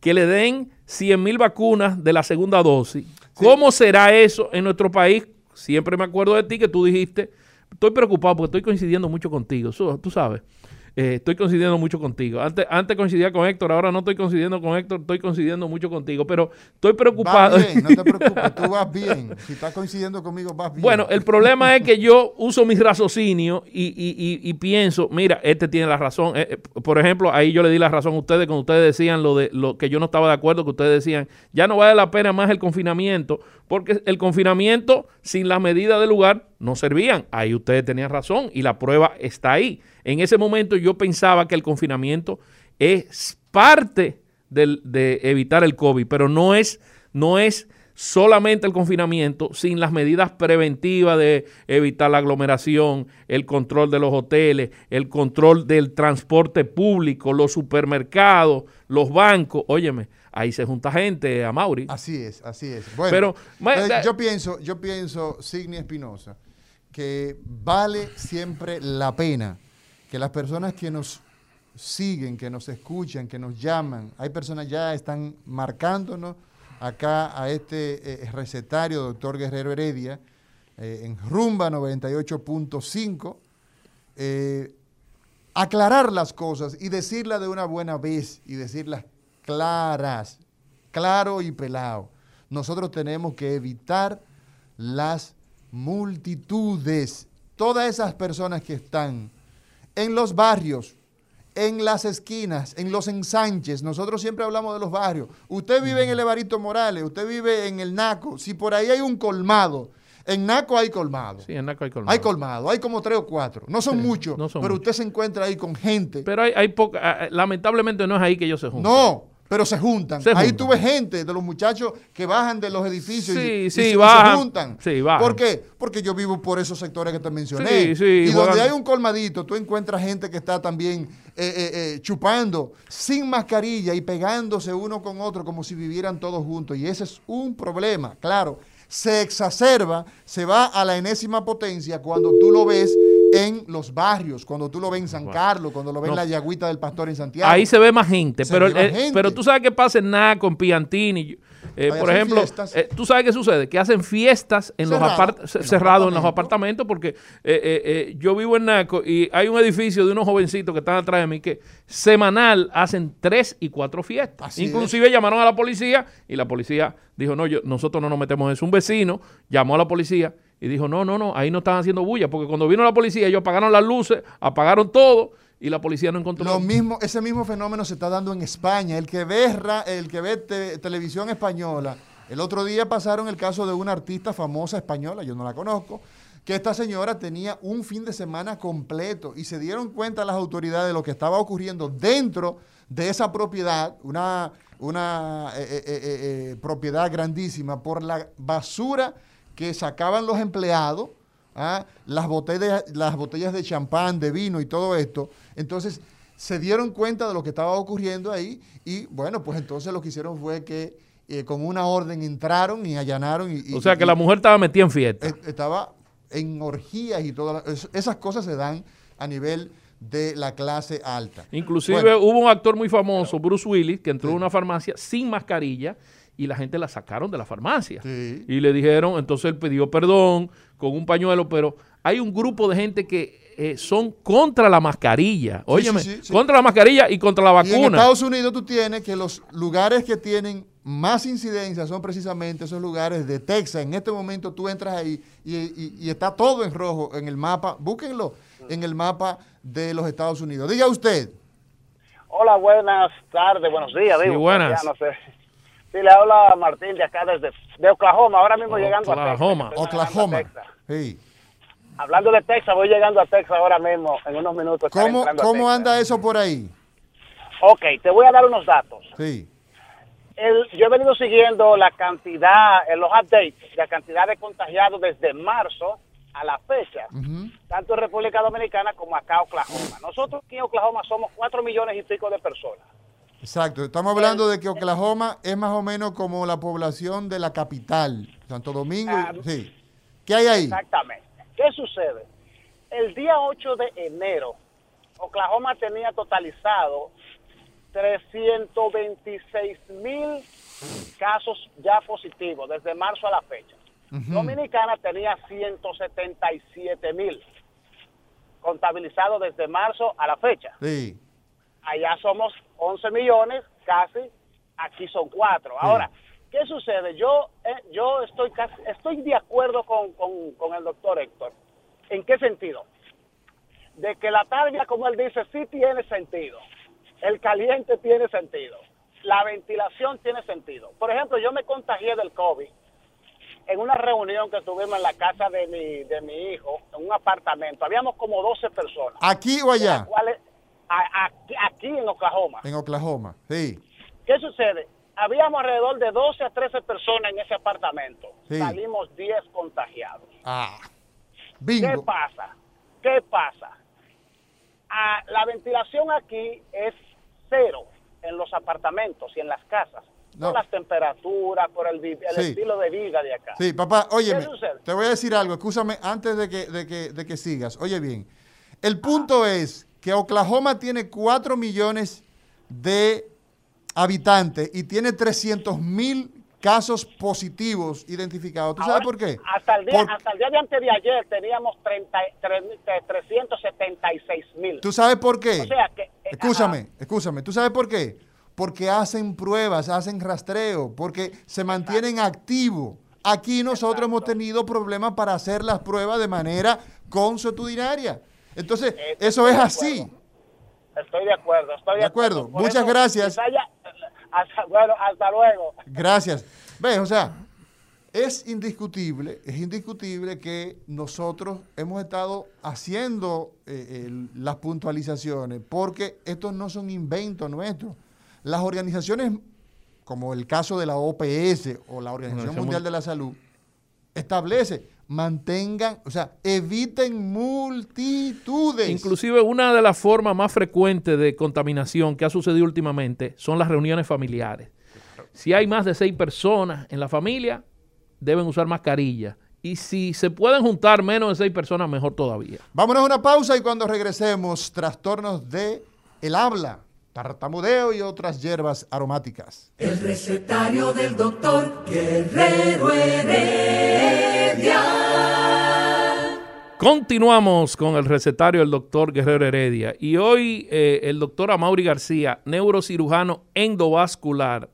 que le den 100 mil vacunas de la segunda dosis. ¿Cómo será eso en nuestro país? Siempre me acuerdo de ti que tú dijiste, estoy preocupado porque estoy coincidiendo mucho contigo, tú sabes. Eh, estoy coincidiendo mucho contigo. Antes, antes coincidía con Héctor, ahora no estoy coincidiendo con Héctor, estoy coincidiendo mucho contigo, pero estoy preocupado. Vas bien, no te preocupes, tú vas bien. Si estás coincidiendo conmigo, vas bien. Bueno, el problema es que yo uso mis raciocinios y, y- y- y pienso, mira, este tiene la razón. Eh, eh, por ejemplo, ahí yo le di la razón a ustedes cuando ustedes decían lo de lo que yo no estaba de acuerdo, que ustedes decían, ya no vale la pena más el confinamiento, porque el confinamiento sin las medidas del lugar no servían. Ahí ustedes tenían razón y la prueba está ahí. En ese momento yo pensaba que el confinamiento es parte del- de evitar el COVID, pero no es, no es solamente el confinamiento sin las medidas preventivas de evitar la aglomeración, el control de los hoteles, el control del transporte público, los supermercados, los bancos. Óyeme, ahí se junta gente, a Mauri. Así es, así es. Bueno, Pero, entonces, yo pienso, yo pienso, Signi Espinosa, que vale siempre la pena que las personas que nos siguen, que nos escuchan, que nos llaman, hay personas ya están marcándonos acá a este eh, recetario, doctor Guerrero Heredia, eh, en Rumba 98.5, eh, aclarar las cosas y decirlas de una buena vez y decirlas claras, claro y pelado. Nosotros tenemos que evitar las multitudes, todas esas personas que están en los barrios, en las esquinas, en los ensanches. Nosotros siempre hablamos de los barrios. Usted vive en el Evarito Morales, usted vive en el Naco. Si por ahí hay un colmado, en Naco hay colmado. Sí, en Naco hay colmado. Hay colmado, hay como tres o cuatro. No son muchos, no son pero muchos. usted se encuentra ahí con gente. Pero hay, hay poca, ah, lamentablemente no es ahí que ellos se juntan. no, pero se juntan. Se ahí juntan. ves gente de los muchachos que bajan de los edificios y- Sí, y, se- bajan. se juntan. Sí, bajan. ¿Por qué? Porque yo vivo por esos sectores que te mencioné. Sí, sí, y donde hay un colmadito, tú encuentras gente que está también eh, eh, eh, chupando sin mascarilla y pegándose uno con otro como si vivieran todos juntos. Y ese es un problema, claro. se exacerba, se va a la enésima potencia cuando tú lo ves en los barrios, cuando tú lo ves en San Carlos, cuando lo ves en la Yagüita del Pastor en Santiago. Ahí se ve más gente, Se pero, eh, gente. pero tú sabes qué pasa en nada con Piantini. Eh, por ejemplo, eh, tú sabes qué sucede, que hacen fiestas en los Cerrado, apart- en ce- los cerrados en los apartamentos. apartamentos, porque yo vivo en Naco y hay un edificio de unos jovencitos que están atrás de mí que semanal hacen tres y cuatro fiestas. Así Inclusive llamaron a la policía y la policía dijo, no, yo, nosotros no nos metemos en eso. Un vecino llamó a la policía y dijo, no, no, no, ahí no están haciendo bulla, porque cuando vino la policía ellos apagaron las luces, apagaron todo y la policía no encontró Lo mismo, ese mismo fenómeno se está dando en España. El que ve, el que ve te- televisión española, el otro día pasaron el caso de una artista famosa española, yo no la conozco, que esta señora tenía un fin de semana completo y se dieron cuenta las autoridades de lo que estaba ocurriendo dentro de esa propiedad, una, una eh, eh, eh, propiedad grandísima, por la basura que sacaban los empleados ¿ah? las, botellas, las botellas de champán, de vino y todo esto. Entonces, se dieron cuenta de lo que estaba ocurriendo ahí y bueno, pues entonces lo que hicieron fue que eh, con una orden entraron y allanaron y, y- O sea que y- la mujer estaba metida en fiesta. eh, estaba en orgías y todas esas cosas se dan a nivel de la clase alta. Inclusive Bueno, hubo un actor muy famoso, Bruce Willis, que entró a una farmacia sin mascarilla y la gente la sacaron de la farmacia. Sí. Y le dijeron, entonces él pidió perdón con un pañuelo, pero hay un grupo de gente que eh, son contra la mascarilla. Óyeme, sí, sí. contra la mascarilla y contra la Y en vacuna. Estados Unidos tú tienes que los lugares que tienen más incidencia son precisamente esos lugares de Texas. En este momento tú entras ahí y, y- y está todo en rojo en el mapa. Búsquenlo en el mapa de los Estados Unidos. Diga usted. Hola, buenas tardes, buenos días. Sí, digo, buenas. ya no sé. Sí, le habla Martín de acá desde de Oklahoma, ahora mismo llegando a Oklahoma. Texas. Oklahoma. llegando a Texas. Sí. Hablando de Texas, voy llegando a Texas ahora mismo, en unos minutos. estaré ¿Cómo, entrando a cómo Texas. anda eso por ahí? Ok, te voy a dar unos datos. Sí. El- yo he venido siguiendo la cantidad, en los updates, la cantidad de contagiados desde marzo a la fecha, Ujú. tanto en República Dominicana como acá en Oklahoma. Nosotros aquí en Oklahoma somos cuatro millones y pico de personas. Exacto. Estamos hablando de que Oklahoma es más o menos como la población de la capital, Santo Domingo. Ah, sí. ¿Qué hay ahí? Exactamente. ¿Qué sucede? El día 8 de enero, Oklahoma tenía totalizado 326 mil casos ya positivos desde marzo a la fecha. Dominicana tenía 177 mil contabilizados desde marzo a la fecha. Sí. Allá somos 11 millones, casi, aquí son 4. Ahora, ¿qué sucede? Yo eh, yo estoy casi, estoy de acuerdo con, con, con el doctor Héctor. ¿En qué sentido? De que la tarbia, como él dice, sí tiene sentido. El caliente tiene sentido. La ventilación tiene sentido. Por ejemplo, yo me contagié del COVID en una reunión que tuvimos en la casa de mi, de mi hijo, en un apartamento. Habíamos como 12 personas. ¿Aquí o allá? ¿Cuál a- aquí, aquí en Oklahoma. En Oklahoma. Sí. ¿Qué sucede? Habíamos alrededor de 12 a 13 personas en ese apartamento. Sí. Salimos 10 contagiados. Ah. ¿Qué pasa? ¿Qué pasa? Ah, la ventilación aquí es cero en los apartamentos y en las casas. No. Por las temperaturas, por el, vi- el Sí. estilo de vida de acá. Sí, papá, óyeme, ¿Qué sucede? te voy a decir algo, escúchame antes de que, de que, de que sigas. Oye bien, el punto es que Oklahoma tiene 4 millones de habitantes y tiene 300 mil casos positivos identificados. ¿Tú sabes por qué? Hasta el, día, Por- hasta el día de antes de ayer teníamos 30, tre- 376 mil. ¿Tú sabes por qué? O sea que, eh, escúchame, ajá. escúchame. ¿Tú sabes por qué? Porque hacen pruebas, hacen rastreo, porque se mantienen activos. Aquí nosotros hemos tenido problemas para hacer las pruebas de manera consuetudinaria. Entonces, Eh, eso es así. Estoy de acuerdo, estoy de, De acuerdo. Muchas gracias. hasta, bueno, hasta luego. Gracias. ¿Ves? O sea, es indiscutible, es indiscutible que nosotros hemos estado haciendo eh, el- las puntualizaciones, porque estos no son inventos nuestros. Las organizaciones, como el caso de la OPS o la Organización Organización Mundial de la Salud, establece, mantengan, o sea, eviten multitudes. Inclusive una de las formas más frecuentes de contaminación que ha sucedido últimamente son las reuniones familiares. Si hay más de seis personas en la familia, deben usar mascarilla. Y si se pueden juntar menos de seis personas, mejor todavía. Vámonos a una pausa y cuando regresemos, trastornos de el habla, tartamudeo y otras hierbas aromáticas. El recetario del doctor Guerrero Heredia. Continuamos con el recetario del doctor Guerrero Heredia. Y hoy eh, el doctor Amaury García, neurocirujano endovascular,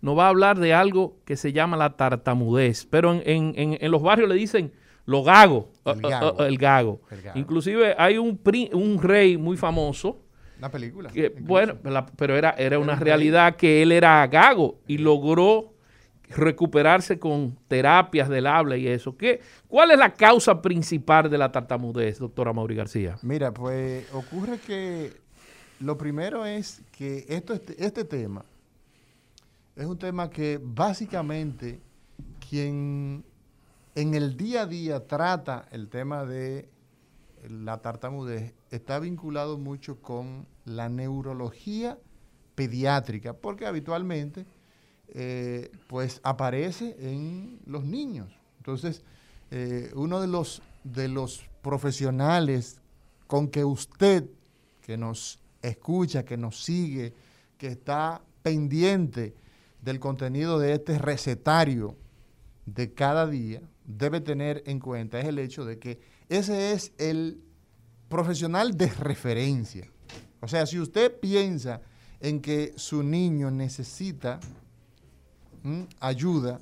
nos va a hablar de algo que se llama la tartamudez. Pero en, en- en- en los barrios le dicen lo gago, El gago. el gago. El gago. Inclusive hay un, pri- un rey muy famoso Una película. que, bueno, la- pero era, era una realidad que él era gago y logró recuperarse con terapias del habla y eso. ¿Qué, ¿Cuál es la causa principal de la tartamudez, doctora Mauri García? Mira, pues ocurre que lo primero es que esto, este, este tema es un tema que básicamente quien en el día a día trata el tema de la tartamudez está vinculado mucho con la neurología pediátrica, porque habitualmente eh, pues aparece en los niños. Entonces, eh, uno de los, de los profesionales con que usted, que nos escucha, que nos sigue, que está pendiente del contenido de este recetario de cada día, debe tener en cuenta es el hecho de que ese es el profesional de referencia. O sea, si usted piensa en que su niño necesita ayuda,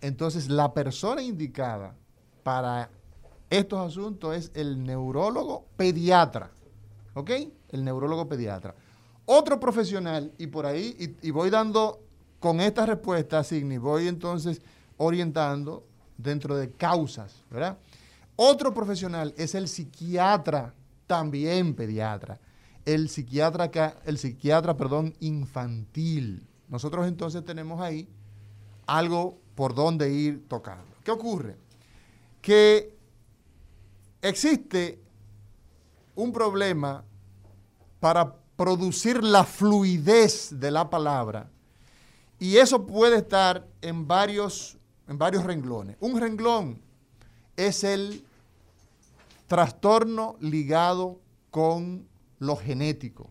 entonces la persona indicada para estos asuntos es el neurólogo pediatra. ¿Ok? El neurólogo pediatra. Otro profesional, y por ahí, y, y voy dando con esta respuesta, Signi, voy entonces orientando dentro de causas, ¿verdad? Otro profesional es el psiquiatra, también pediatra. El psiquiatra, el psiquiatra, perdón, infantil. Nosotros entonces tenemos ahí algo por donde ir tocando. ¿Qué ocurre? Que existe un problema para producir la fluidez de la palabra y eso puede estar en varios, en varios renglones. Un renglón es el trastorno ligado con lo genético.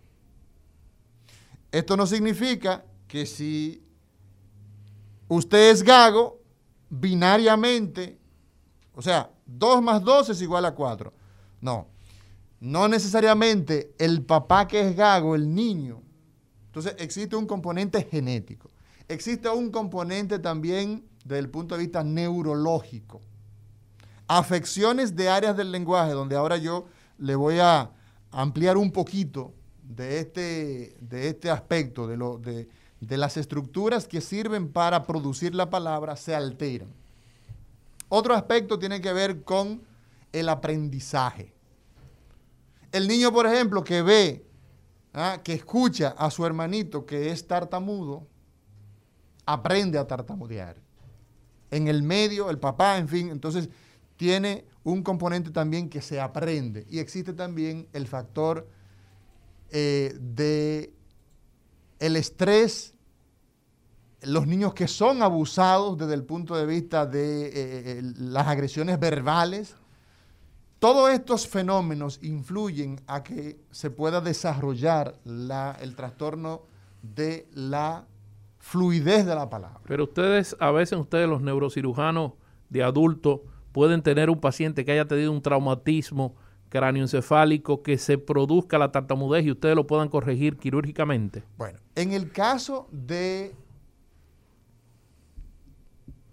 Esto no significa que si usted es gago, binariamente, o sea, 2 más 2 es igual a 4. No, no necesariamente el papá que es gago, el niño. Entonces existe un componente genético. Existe un componente también desde el punto de vista neurológico. Afecciones de áreas del lenguaje, donde ahora yo le voy a ampliar un poquito de este, de este aspecto, de, lo, de, de las estructuras que sirven para producir la palabra, se alteran. Otro aspecto tiene que ver con el aprendizaje. El niño, por ejemplo, que ve, ah, que escucha a su hermanito que es tartamudo, aprende a tartamudear. En el medio, el papá, en fin, entonces tiene un componente también que se aprende. Y existe también el factor eh, de el estrés, los niños que son abusados desde el punto de vista de eh, eh, las agresiones verbales. Todos estos fenómenos influyen a que se pueda desarrollar la- el trastorno de la fluidez de la palabra. Pero ustedes, a veces ustedes los neurocirujanos de adultos, pueden tener un paciente que haya tenido un traumatismo cráneoencefálico que se produzca la tartamudez y ustedes lo puedan corregir quirúrgicamente. Bueno, en el caso de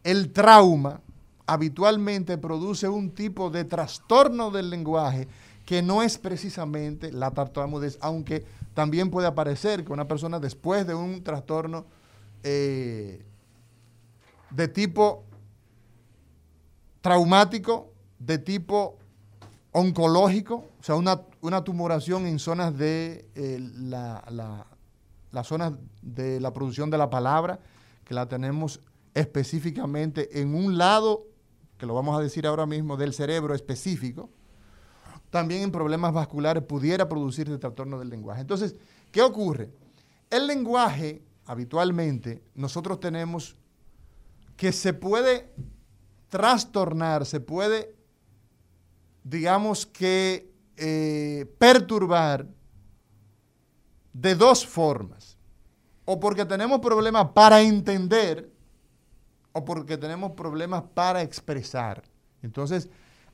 el trauma, habitualmente produce un tipo de trastorno del lenguaje que no es precisamente la tartamudez, aunque también puede aparecer que una persona después de un trastorno eh, de tipo traumático, de tipo oncológico, o sea, una, una tumoración en zonas de eh, la, la- las zonas de la producción de la palabra, que la tenemos específicamente en un lado, que lo vamos a decir ahora mismo, del cerebro específico. También en problemas vasculares pudiera producirse trastorno del lenguaje. Entonces, ¿qué ocurre? El lenguaje, habitualmente, nosotros tenemos que se puede trastornar, se puede, digamos que, eh, perturbar de dos formas. O porque tenemos problemas para entender, o porque tenemos problemas para expresar. Entonces,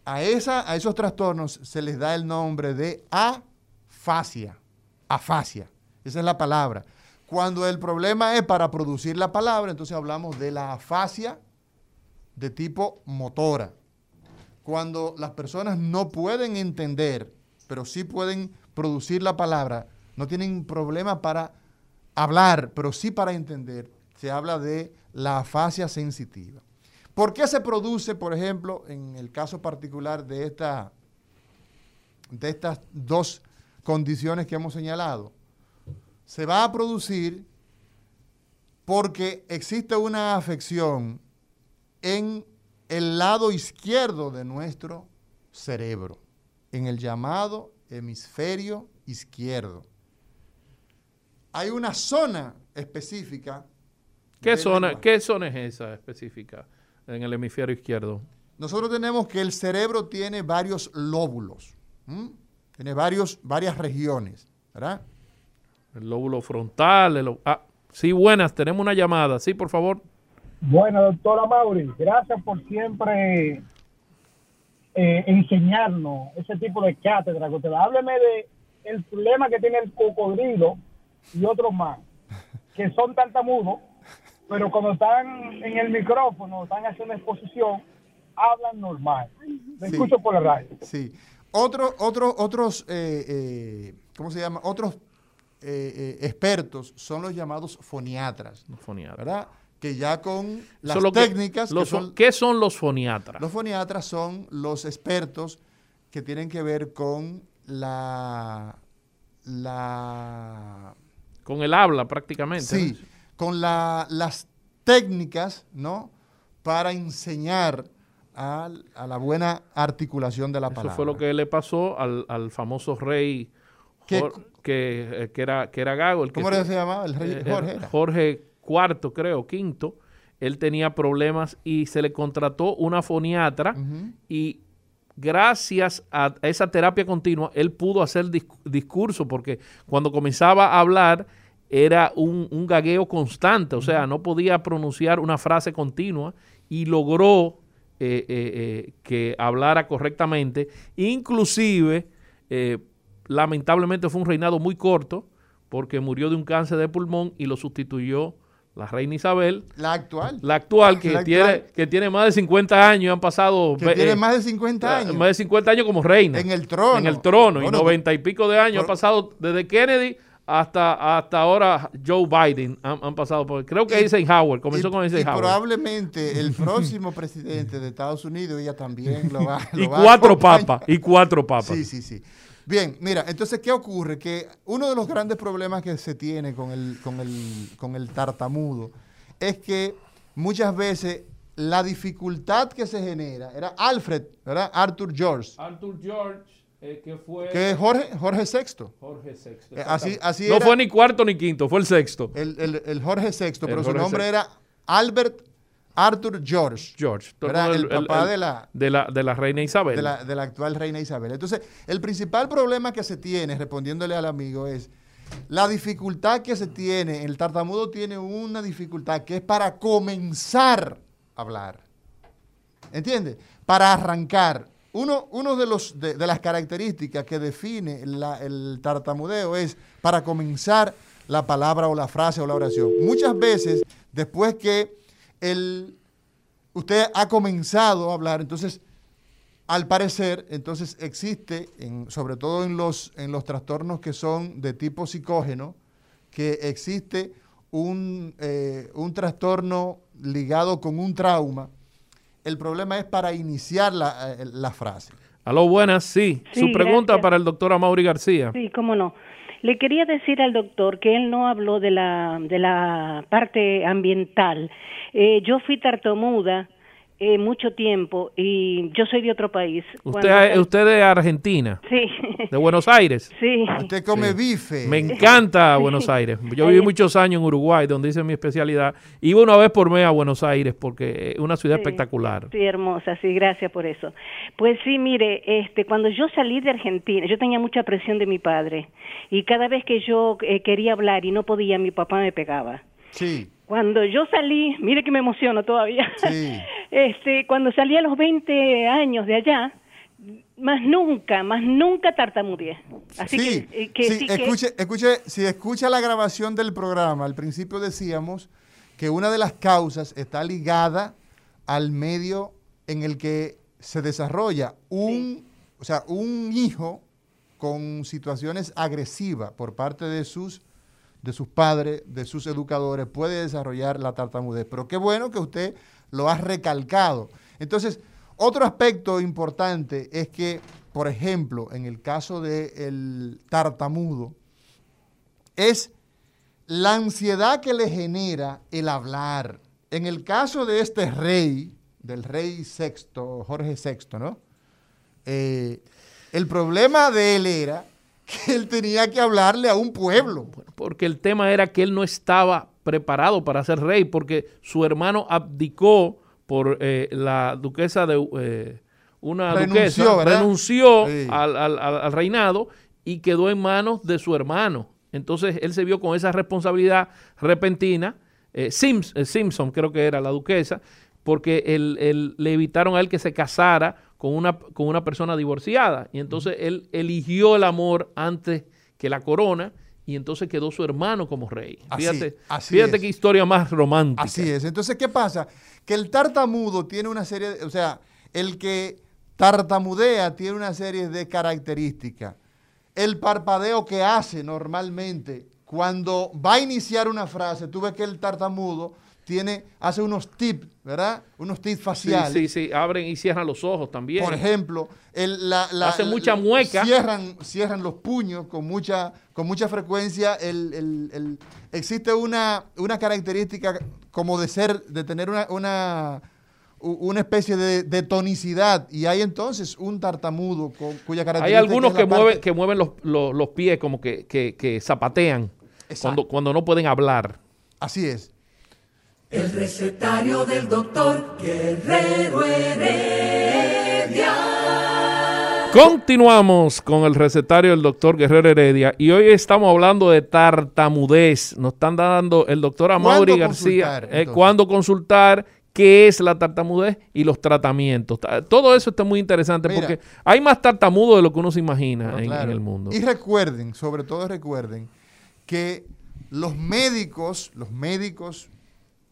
a, esa, a esos trastornos se les da el nombre de afasia. Afasia. Esa es la palabra. Cuando el problema es para producir la palabra, entonces hablamos de la afasia de tipo motora. Cuando las personas no pueden entender, pero sí pueden producir la palabra, no tienen problema para hablar, pero sí para entender, se habla de la afasia sensitiva. ¿Por qué se produce, por ejemplo, en el caso particular de, esta, de estas dos condiciones que hemos señalado? Se va a producir porque existe una afección en el lado izquierdo de nuestro cerebro, en el llamado hemisferio izquierdo. Hay una zona específica. ¿Qué zona, ¿Qué zona es esa específica en el hemisferio izquierdo? Nosotros tenemos que el cerebro tiene varios lóbulos, tiene varios, varias regiones, ¿verdad? El lóbulo frontal, el, ah, sí, buenas, tenemos una llamada, sí, por favor. Bueno, doctora Mauri, gracias por siempre eh, enseñarnos ese tipo de cátedra que usted Hábleme de el problema que tiene el cocodrilo y otros más, que son tartamudos, pero cuando están en el micrófono, están haciendo exposición, hablan normal. Me escucho por la radio. Sí. Otro, otro, otros, eh, eh, ¿cómo se llama? Otros expertos son los llamados foniatras. Foniatras. ¿Verdad? Que ya con las técnicas... ¿Qué son los foniatras? Los foniatras son los expertos que tienen que ver con la... la con el habla prácticamente. Sí, con las técnicas, ¿no? Para enseñar a, la buena articulación de la palabra. Eso fue lo que le pasó al, famoso rey que, eh, que, era, que era Gago. El ¿Cómo se llamaba? El rey eh, Jorge. Jorge cuarto, creo, quinto, él tenía problemas y se le contrató una foniatra y gracias a esa terapia continua, él pudo hacer discurso porque cuando comenzaba a hablar era un, gagueo constante, o sea, no podía pronunciar una frase continua y logró eh, eh, eh, que hablara correctamente. Inclusive, lamentablemente fue un reinado muy corto porque murió de un cáncer de pulmón y lo sustituyó la reina Isabel. La actual. La actual, que, tiene, que tiene más de 50 años, han pasado... Que tiene más de 50 años. Más de 50 años como reina. En el trono. En el trono. y 90 y pico de años han pasado desde Kennedy hasta, hasta ahora Joe Biden han, pasado por... Creo que Eisenhower, comenzó con Eisenhower. Y probablemente el próximo presidente de Estados Unidos, ella también lo va, y cuatro papas, y cuatro papas. Sí, sí, sí. Bien, mira, entonces, ¿qué ocurre? Que uno de los grandes problemas que se tiene con el, con el, con el tartamudo es que muchas veces la dificultad que se genera, era Alfred, ¿verdad? Arthur George. Arthur George, eh, que fue... Que es Jorge, Jorge VI. Jorge VI. Eh, así, así no fue ni cuarto ni quinto, fue el sexto. El, el, Jorge VI, pero su nombre era Albert Arthur George. George. El, papá de, la, de, la, de la reina Isabel. De la, de la actual reina Isabel. Entonces, el principal problema que se tiene, respondiéndole al amigo, es la dificultad que se tiene. El tartamudo tiene una dificultad que es para comenzar a hablar. ¿Entiendes? Para arrancar. Uno, uno de, los, de, las características que define el tartamudeo es para comenzar la palabra o la frase o la oración. Muchas veces, después que el, usted ha comenzado a hablar, entonces, al parecer, entonces existe, en, sobre todo en los, en los trastornos que son de tipo psicógeno, que existe un, eh, un trastorno ligado con un trauma. El problema es para iniciar la, eh, la frase. Aló, buenas, sí. Su pregunta para el doctor Amaury García. Sí, cómo no. Le quería decir al doctor que él no habló de la, de la parte ambiental. Eh, yo fui tartamuda eh, mucho tiempo y yo soy de otro país. Usted, Cuando- es- usted de Argentina, Sí, de Buenos Aires. sí. Usted come bife. Me encanta Buenos Aires. Yo viví muchos años en Uruguay, donde hice mi especialidad. Iba una vez por mes a Buenos Aires porque es una ciudad Sí, espectacular. Sí, hermosa, sí, gracias por eso. Pues sí, mire, este, cuando yo salí de Argentina, yo tenía mucha presión de mi padre y cada vez que yo eh, quería hablar y no podía, mi papá me pegaba. Sí, Cuando yo salí, mire que me emociono todavía. Sí. Este, cuando salí a los 20 años de allá, más nunca, más nunca tartamudeé. Así sí, que, eh, que sí, sí que- escuche, escuche, si escucha la grabación del programa, al principio decíamos que una de las causas está ligada al medio en el que se desarrolla un, o sea, un hijo con situaciones agresivas por parte de sus de sus padres, de sus educadores, puede desarrollar la tartamudez. Pero qué bueno que usted lo ha recalcado. Entonces, otro aspecto importante es que, por ejemplo, en el caso del tartamudo, es la ansiedad que le genera el hablar. En el caso de este rey, del rey sexto, Jorge VI, ¿no? Eh, el problema de él era que él tenía que hablarle a un pueblo. Porque el tema era que él no estaba preparado para ser rey, porque su hermano abdicó por eh, la duquesa de eh, una Renunció, duquesa, ¿verdad? renunció Sí. al, al- al- al reinado y quedó en manos de su hermano. Entonces él se vio con esa responsabilidad repentina. eh, Sims- eh, Simpson creo que era la duquesa, porque él- él- le evitaron a él que se casara con una, con una persona divorciada. Y entonces él eligió el amor antes que la corona y entonces quedó su hermano como rey. Así- fíjate así fíjate es. qué historia más romántica. Así es. Entonces, ¿qué pasa? Que el tartamudo tiene una serie, de- o sea, el que tartamudea tiene una serie de características. El parpadeo que hace normalmente cuando va a iniciar una frase, tú ves que el tartamudo tiene, hace unos tips, ¿verdad? Unos tips Sí, faciales. sí, sí, abren y cierran los ojos también. Por ejemplo, el- la, la- Hace mucha mueca. Cierran, cierran los puños con mucha, con mucha frecuencia. El- el- el- existe una, una característica como de ser, de tener una, una, una especie de, de tonicidad. Y hay entonces un tartamudo con- cuya Hay característica. algunos es la que mueven, parte- que mueven los, los- los pies como que, que- que zapatean cuando, cuando no pueden hablar. Así es. El recetario del doctor Guerrero Heredia. Continuamos con el recetario del doctor Guerrero Heredia y hoy estamos hablando de tartamudez. Nos están dando el doctor Amaury ¿Cuándo García consultar, eh, cuándo consultar, qué es la tartamudez y los tratamientos. Ta- Todo eso está muy interesante Mira. porque hay más tartamudos de lo que uno se imagina No, en, claro. en el mundo. Y recuerden, sobre todo recuerden, que los médicos, los médicos,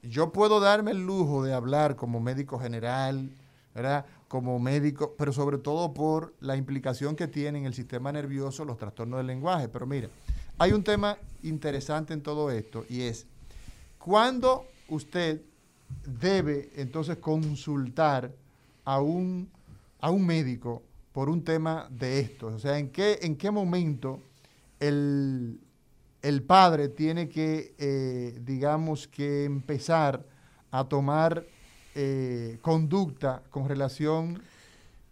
yo puedo darme el lujo de hablar como médico general, ¿verdad? Como médico, pero sobre todo por la implicación que tiene en el sistema nervioso los trastornos del lenguaje. Pero mira, hay un tema interesante en todo esto y es, ¿cuándo usted debe entonces consultar a un, a un médico por un tema de estos? O sea, ¿en qué, en qué momento el, el padre tiene que, eh, digamos, que empezar a tomar eh, conducta con relación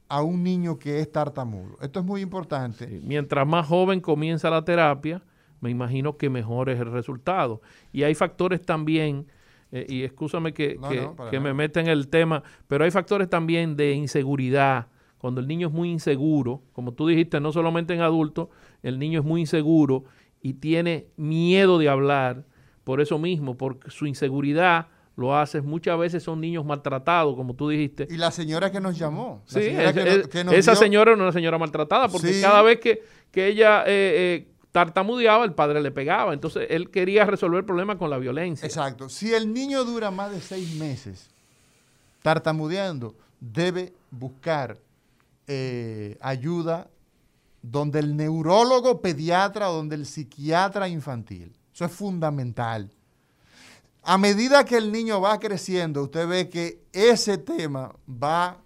a un niño que es tartamudo? Esto es muy importante. Sí, Mientras más joven comienza la terapia, me imagino que mejor es el resultado. Y hay factores también, eh, y escúchame que, No, que- no, para que me meta en el tema, pero hay factores también de inseguridad. Cuando el niño es muy inseguro, como tú dijiste, no solamente en adultos, el niño es muy inseguro y tiene miedo de hablar por eso mismo, porque su inseguridad lo hace. Muchas veces son niños maltratados, como tú dijiste. Y la señora que nos llamó. la Sí, señora es- que es- nos- que nos esa dio- señora era una señora maltratada porque Sí. cada vez que, que ella eh, eh, tartamudeaba, el padre le pegaba. Entonces él quería resolver el problema con la violencia. Exacto. Si el niño dura más de seis meses tartamudeando, debe buscar eh, ayuda donde el neurólogo pediatra o donde el psiquiatra infantil. Eso es fundamental. A medida que el niño va creciendo, usted ve que ese tema va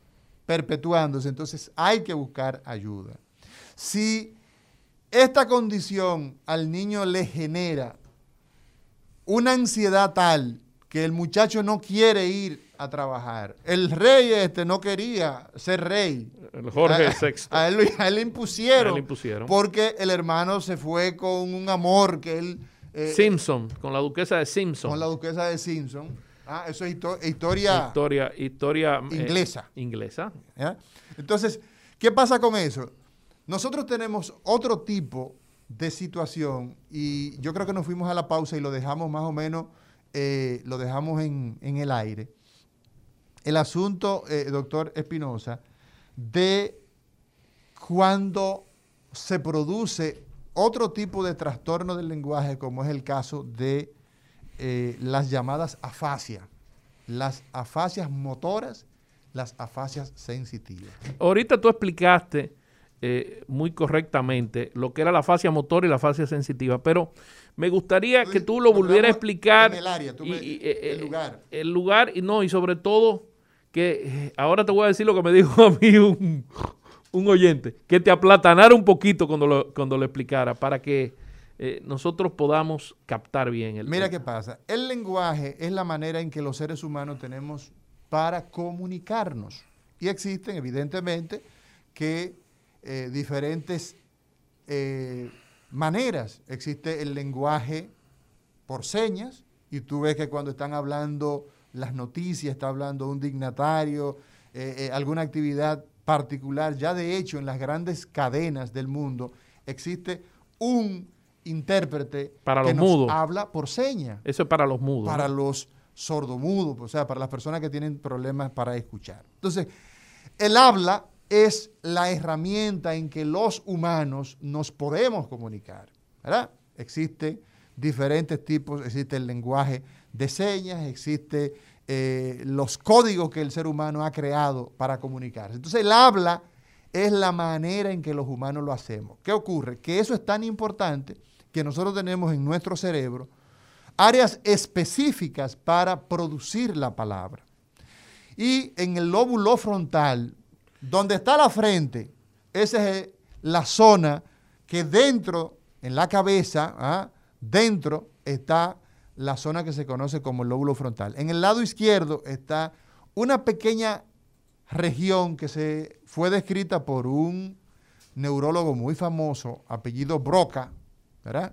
perpetuándose, entonces hay que buscar ayuda. Si esta condición al niño le genera una ansiedad tal que el muchacho no quiere ir a trabajar. El rey este no quería ser rey. El Jorge VI. A él, a él le impusieron, A él le impusieron. Porque el hermano se fue con un amor que él... eh, Simpson, con la duquesa de Simpson. con la duquesa de Simpson. Ah, eso es histo- historia... Historia, historia eh, Inglesa. inglesa. ¿ya? Entonces, ¿qué pasa con eso? Nosotros tenemos otro tipo de situación y yo creo que nos fuimos a la pausa y lo dejamos más o menos, eh, lo dejamos en, en el aire. El asunto, eh, doctor Espinosa, de cuando se produce otro tipo de trastorno del lenguaje, como es el caso de eh, las llamadas afasias, las afasias motoras, las afasias sensitivas. Ahorita tú explicaste eh, muy correctamente lo que era la fascia motor y la fascia sensitiva, pero me gustaría que tú lo volvieras a explicar. en el área, tú me- eh, el lugar. El lugar, y no, y sobre todo, que eh, ahora te voy a decir lo que me dijo a mí un, un oyente, que te aplatanara un poquito cuando lo, cuando lo explicara, para que eh, nosotros podamos captar bien el Mira qué pasa. El lenguaje es la manera en que los seres humanos tenemos para comunicarnos. Y existen, evidentemente, que eh, diferentes eh, maneras. Existe el lenguaje por señas, y tú ves que cuando están hablando las noticias, está hablando un dignatario, eh, eh, alguna actividad particular, ya de hecho en las grandes cadenas del mundo existe un intérprete Para que los nos mudos. habla por señas, Eso es para los mudos. para ¿no? los sordomudos, o sea, para las personas que tienen problemas para escuchar. Entonces, el habla es la herramienta en que los humanos nos podemos comunicar, ¿verdad? Existe diferentes tipos, existe el lenguaje de señas, existe eh, los códigos que el ser humano ha creado para comunicarse. Entonces, el habla es la manera en que los humanos lo hacemos. ¿Qué ocurre? Que eso es tan importante que nosotros tenemos en nuestro cerebro áreas específicas para producir la palabra. Y en el lóbulo frontal, donde está la frente, esa es la zona que dentro, en la cabeza, ¿ah? dentro está la zona que se conoce como el lóbulo frontal. En el lado izquierdo está una pequeña región que se fue descrita por un neurólogo muy famoso, apellido Broca, ¿verdad?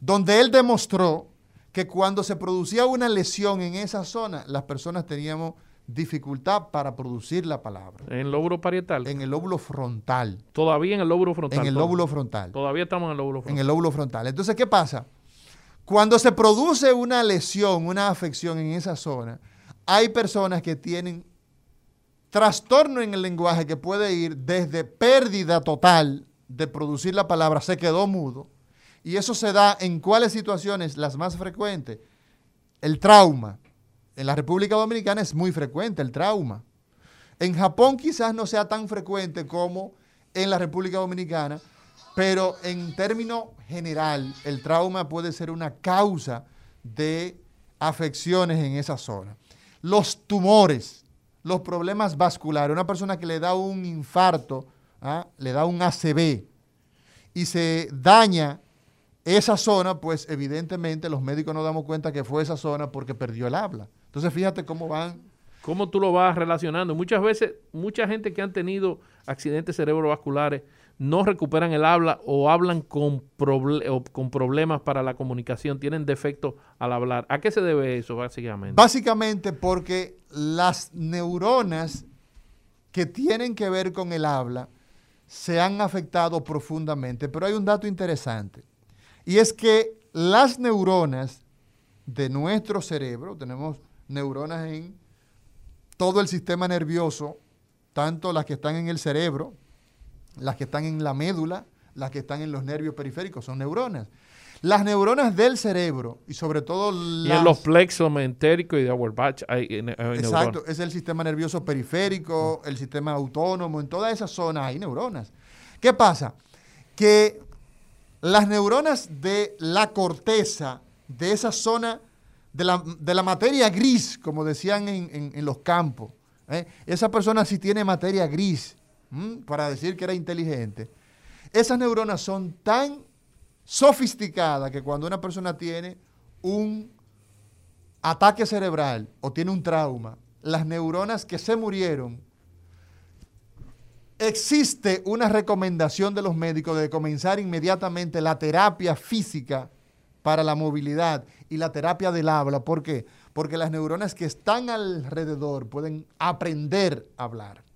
Donde él demostró que cuando se producía una lesión en esa zona, las personas teníamos dificultad para producir la palabra. En el lóbulo parietal. En el lóbulo frontal. Todavía en el lóbulo frontal. En el lóbulo frontal. Todavía estamos en el lóbulo En frontal. el lóbulo frontal. Entonces, ¿qué pasa? Cuando se produce una lesión, una afección en esa zona, hay personas que tienen trastorno en el lenguaje que puede ir desde pérdida total de producir la palabra, se quedó mudo, y eso se da en cuáles situaciones las más frecuentes. El trauma. En la República Dominicana es muy frecuente el trauma. En Japón quizás no sea tan frecuente como en la República Dominicana, pero en término general el trauma puede ser una causa de afecciones en esa zona. Los tumores, los problemas vasculares, una persona que le da un infarto, ¿ah? le da un ACV y se daña esa zona, pues evidentemente los médicos nos damos cuenta que fue esa zona porque perdió el habla. Entonces fíjate cómo van ¿Cómo tú lo vas relacionando? Muchas veces, mucha gente que han tenido accidentes cerebrovasculares no recuperan el habla o hablan con, con problemas para la comunicación, tienen defectos al hablar. ¿A qué se debe eso, básicamente? Básicamente porque las neuronas que tienen que ver con el habla se han afectado profundamente. Pero hay un dato interesante. Y es que las neuronas de nuestro cerebro, tenemos neuronas en todo el sistema nervioso, tanto las que están en el cerebro, las que están en la médula, las que están en los nervios periféricos, son neuronas. Las neuronas del cerebro y sobre todo Y en los plexos mentéricos y de Auerbach hay, hay neuronas. Exacto, es el sistema nervioso periférico, el sistema autónomo, en toda esa zona hay neuronas. ¿Qué pasa? Que las neuronas de la corteza, de esa zona, de la, de la materia gris, como decían en, en- en los campos, ¿eh? esa persona sí tiene materia gris, ¿m? para decir que era inteligente, esas neuronas son tan sofisticadas que cuando una persona tiene un ataque cerebral o tiene un trauma, las neuronas que se murieron, existe una recomendación de los médicos de comenzar inmediatamente la terapia física para la movilidad y la terapia del habla. ¿Por qué? Porque las neuronas que están alrededor pueden aprender a hablar.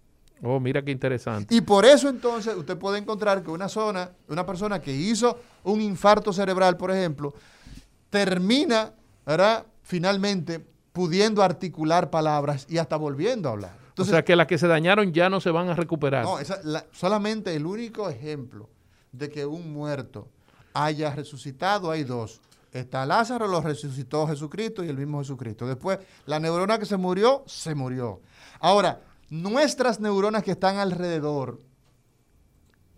Oh, mira qué interesante. Y por eso entonces usted puede encontrar que una zona, una persona que hizo un infarto cerebral, por ejemplo, termina, ¿verdad? Finalmente pudiendo articular palabras y hasta volviendo a hablar. o sea que las que se dañaron ya no se van a recuperar. No, solamente el único ejemplo de que un muerto haya resucitado hay dos. Está Lázaro, lo resucitó Jesucristo y el mismo Jesucristo. Después, la neurona que se murió, se murió. Ahora, nuestras neuronas que están alrededor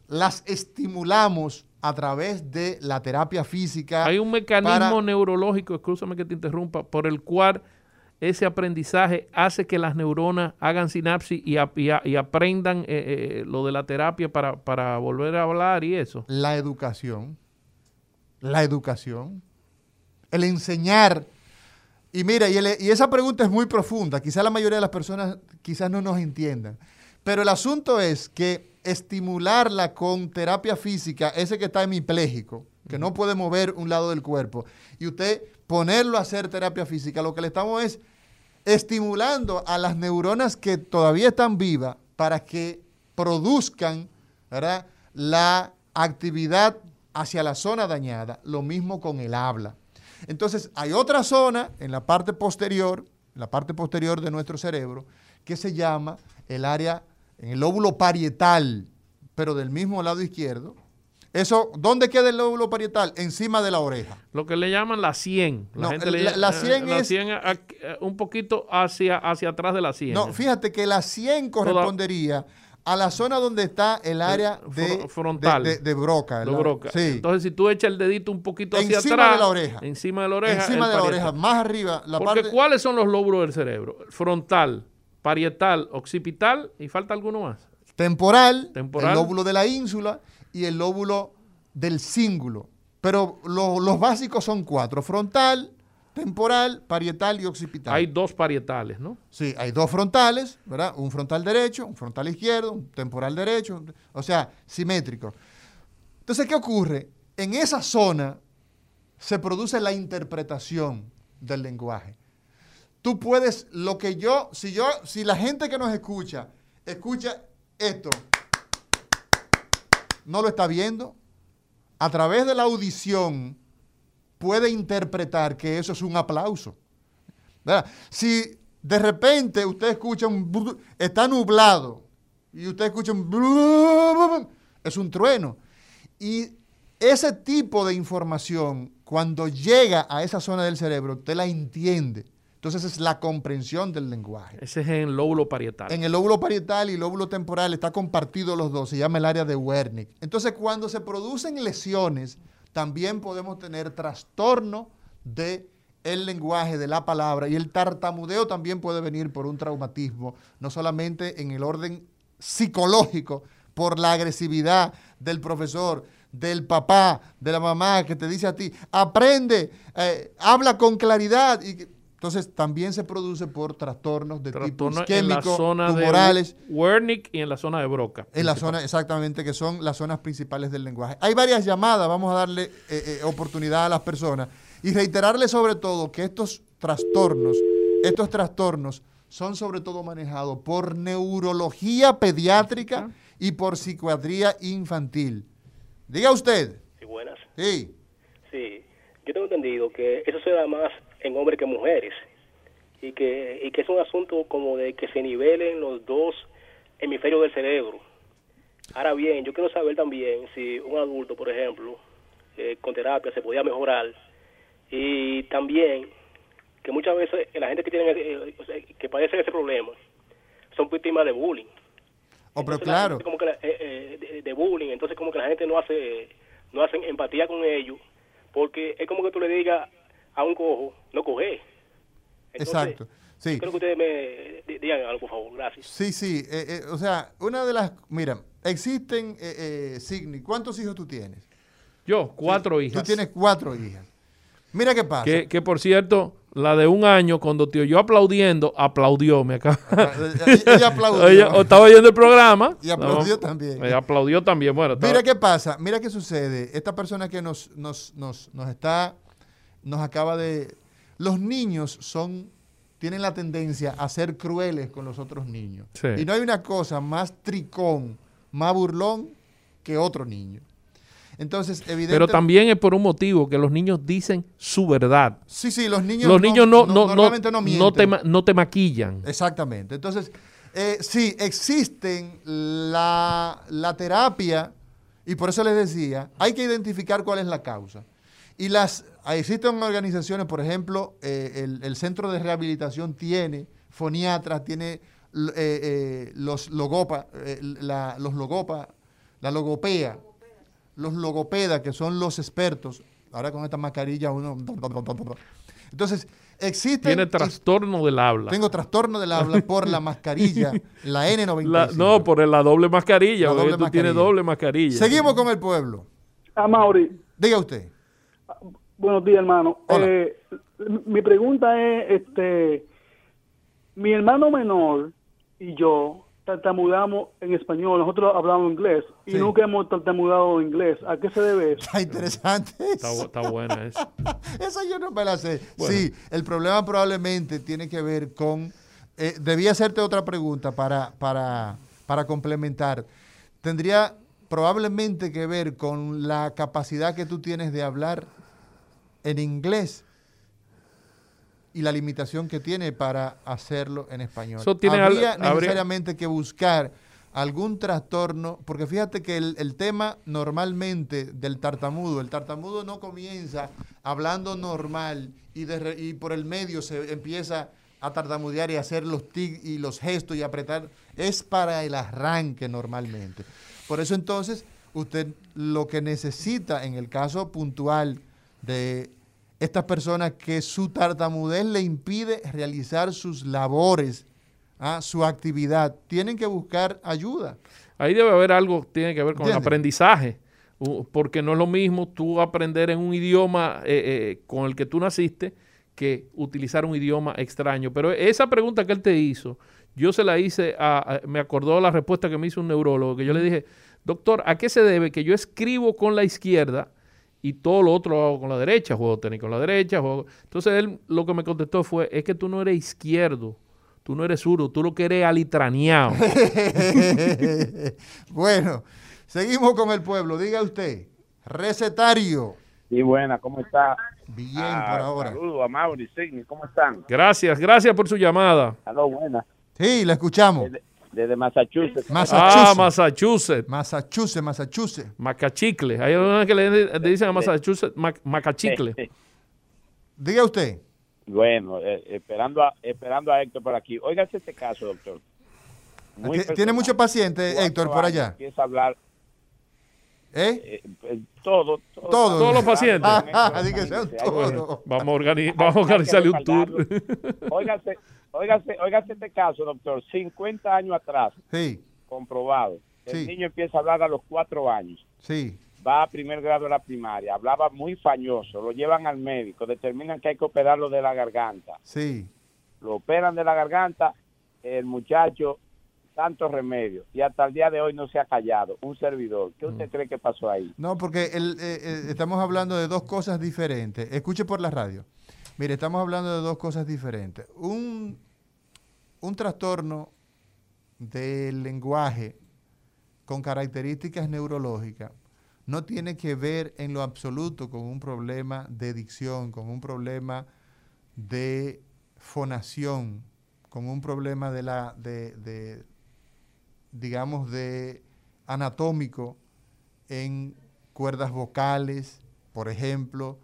las estimulamos a través de la terapia física. Hay un mecanismo neurológico, escúchame que te interrumpa, por el cual ese aprendizaje hace que las neuronas hagan sinapsis y, aprendan eh, eh, lo de la terapia para, para volver a hablar y eso. La educación. La educación. El enseñar y mira, y, esa pregunta es muy profunda. Quizás la mayoría de las personas quizás no nos entiendan. Pero el asunto es que estimularla con terapia física, ese que está hemipléjico, que no puede mover un lado del cuerpo, y usted ponerlo a hacer terapia física, lo que le estamos es estimulando a las neuronas que todavía están vivas para que produzcan la actividad hacia la zona dañada, lo mismo con el habla. Entonces, hay otra zona en la parte posterior, en la parte posterior de nuestro cerebro, que se llama el área, en el lóbulo parietal, pero del mismo lado izquierdo. Eso, ¿dónde queda el lóbulo parietal? Encima de la oreja. Lo que le llaman la 100. La, gente le, la, 100 es... un poquito hacia, hacia atrás de la 100. No, fíjate que la 100 correspondería a la zona donde está el área de, frontal de, broca. Entonces, si tú echas el dedito un poquito hacia encima atrás, de la oreja, encima de la oreja, encima de la oreja, más arriba, la Porque ¿cuáles son los lóbulos del cerebro? Frontal, parietal, occipital y falta alguno más. Temporal, el lóbulo de la ínsula y el lóbulo del cíngulo. Pero los básicos son cuatro: frontal, temporal, parietal y occipital. Hay dos parietales, ¿no? Sí, hay dos frontales, ¿verdad? Un frontal derecho, un frontal izquierdo, un temporal derecho, o sea, simétrico. Entonces, ¿qué ocurre? En esa zona se produce la interpretación del lenguaje. Tú puedes, lo que yo, si yo, si la gente que nos escucha, escucha esto, no lo está viendo, a través de la audición, puede interpretar que eso es un aplauso. Si de repente usted escucha un... está nublado y usted escucha un... es un trueno. Y ese tipo de información, cuando llega a esa zona del cerebro, usted la entiende. Entonces es la comprensión del lenguaje. Ese es en el lóbulo parietal. En el lóbulo parietal y el lóbulo temporal está compartido los dos, se llama el área de Wernicke. Entonces cuando se producen lesiones, también podemos tener trastorno de el lenguaje de la palabra y el tartamudeo también puede venir por un traumatismo, no solamente en el orden psicológico, por la agresividad del profesor, del papá, de la mamá que te dice a ti, aprende, eh, habla con claridad. Y, entonces también se produce por trastornos de tipo isquémico, tumorales. De Wernicke y en la zona de Broca. En la zona, exactamente, que son las zonas principales del lenguaje. Hay varias llamadas, vamos a darle eh, eh, oportunidad a las personas y reiterarle sobre todo que estos trastornos, estos trastornos son sobre todo manejados por neurología pediátrica y por psiquiatría infantil. Diga usted. Sí, buenas. Sí. Sí, yo tengo entendido que eso se da más en hombres que mujeres y que, y que es un asunto como de que se nivelen los dos hemisferios del cerebro. Ahora bien, yo quiero saber también si un adulto, por ejemplo, eh, con terapia se podía mejorar y también que muchas veces la gente que tiene eh, que padece ese problema son víctimas de bullying. Oh, pero claro. Como que eh, de, bullying, entonces como que la gente no hace no hacen empatía con ellos porque es como que tú le digas a un cojo, no coge. Exacto. Sí. Creo que ustedes me digan algo, por favor. Gracias. Sí, sí. Eh, eh, o sea, una de las... Mira, existen, eh, Signi, ¿cuántos hijos tú tienes? Yo, cuatro hijas. Tú tienes cuatro hijas. Mira qué pasa. Que, por cierto, La de un año, cuando te oyó aplaudiendo, aplaudió. Me acaba. Ella, ella aplaudió. Ella estaba oyendo el programa. Y aplaudió también. Ella aplaudió también. Bueno, estaba- Mira qué pasa, mira qué sucede. Esta persona que nos, nos, nos, nos está, nos acaba de... Los niños son, tienen la tendencia a ser crueles con los otros niños. Sí. Y no hay una cosa más tricón, más burlón que otro niño. Entonces, evidentemente... Pero también es por un motivo que los niños dicen su verdad. Sí, sí, los niños, Los niños no, no, no, normalmente no, no, mienten. te, ma- no te maquillan. Exactamente. Entonces, eh, sí, existen la, la terapia, y por eso les decía, hay que identificar cuál es la causa. Y las existen organizaciones, por ejemplo, eh, el, el Centro de Rehabilitación tiene foniatras, tiene eh, eh, los logopa, eh, la, los logopa, la logopea, los logopedas, que son los expertos. Ahora con esta mascarilla uno... Entonces, existen... Tiene trastorno del habla. Tengo trastorno del habla por la mascarilla, la N95. La- no, por la doble mascarilla. La porque doble tú tienes mascarilla. doble mascarilla. Seguimos con el pueblo. A Mauri, Diga usted. Buenos días, hermano. Hola. Eh, mi pregunta es, este, mi hermano menor y yo tartamudamos en español, nosotros hablamos inglés y Sí. nunca hemos tartamudado en inglés. ¿A qué se debe eso? Está interesante. Está, bu- está buena esa. Esa yo no me la sé. Bueno. Sí, el problema probablemente tiene que ver con... eh, debía hacerte otra pregunta para, para, para complementar. Tendría probablemente que ver con la capacidad que tú tienes de hablar en inglés y la limitación que tiene para hacerlo en español. Al- Habría habría- necesariamente que buscar algún trastorno, porque fíjate que el, el tema normalmente del tartamudo, el tartamudo no comienza hablando normal y, de y por el medio se empieza a tartamudear y hacer los tic y los gestos y apretar, es para el arranque normalmente. Por eso entonces usted lo que necesita en el caso puntual de estas personas que su tartamudez le impide realizar sus labores, ¿ah? su actividad, tienen que buscar ayuda. Ahí debe haber algo que tiene que ver con el aprendizaje. Porque no es lo mismo tú aprender en un idioma eh, eh, con el que tú naciste que utilizar un idioma extraño. Pero esa pregunta que él te hizo, yo se la hice, a, a- me acordó la respuesta que me hizo un neurólogo, que yo le dije, doctor, ¿a qué se debe que yo escribo con la izquierda y todo lo otro lo hago con la derecha? Juego tenis con la derecha. Juego... Entonces él lo que me contestó fue, es que tú no eres izquierdo, tú no eres zurdo, tú lo que eres alitraneado. bueno, seguimos con el pueblo. Diga usted, recetario. Y buena, ¿cómo está? Bien Ah, por ahora. Saludos a Mauri, Signi, ¿cómo están? Gracias, gracias por su llamada. Aló, buena. Sí, la escuchamos. Desde, desde Massachusetts. Massachusetts. Ah, Massachusetts. Massachusetts, Massachusetts. Macachicle. Hay algunas que le, le dicen a Massachusetts mac- macachicle. Diga usted. Bueno, eh, esperando, a, esperando a Héctor por aquí. Óigase este caso, doctor. Muy Ti- ¿Tiene personal. mucho paciente, Cuatro Héctor, por allá? Empieza a hablar ¿Eh? eh, todo, todo. Todos. Todos los pacientes. Ah, di que sean todos. Vamos a, organi- vamos a organizarle un tour. Óigase, óigase, óigase este caso, doctor. 50 años atrás, Sí, comprobado. El Sí. niño empieza a hablar a los cuatro años. sí. va a primer grado de la primaria, hablaba muy fañoso, lo llevan al médico, determinan que hay que operarlo de la garganta, Sí. lo operan de la garganta, el muchacho, tantos remedios, y hasta el día de hoy no se ha callado, un servidor. ¿Qué Mm. usted cree que pasó ahí? No, porque el, eh, eh, estamos hablando de dos cosas diferentes. Escuche por la radio. Mire, estamos hablando de dos cosas diferentes. Un, un trastorno del lenguaje con características neurológicas no tiene que ver en lo absoluto con un problema de dicción, con un problema de fonación, con un problema de la, de, de, digamos, de anatómico en cuerdas vocales, por ejemplo,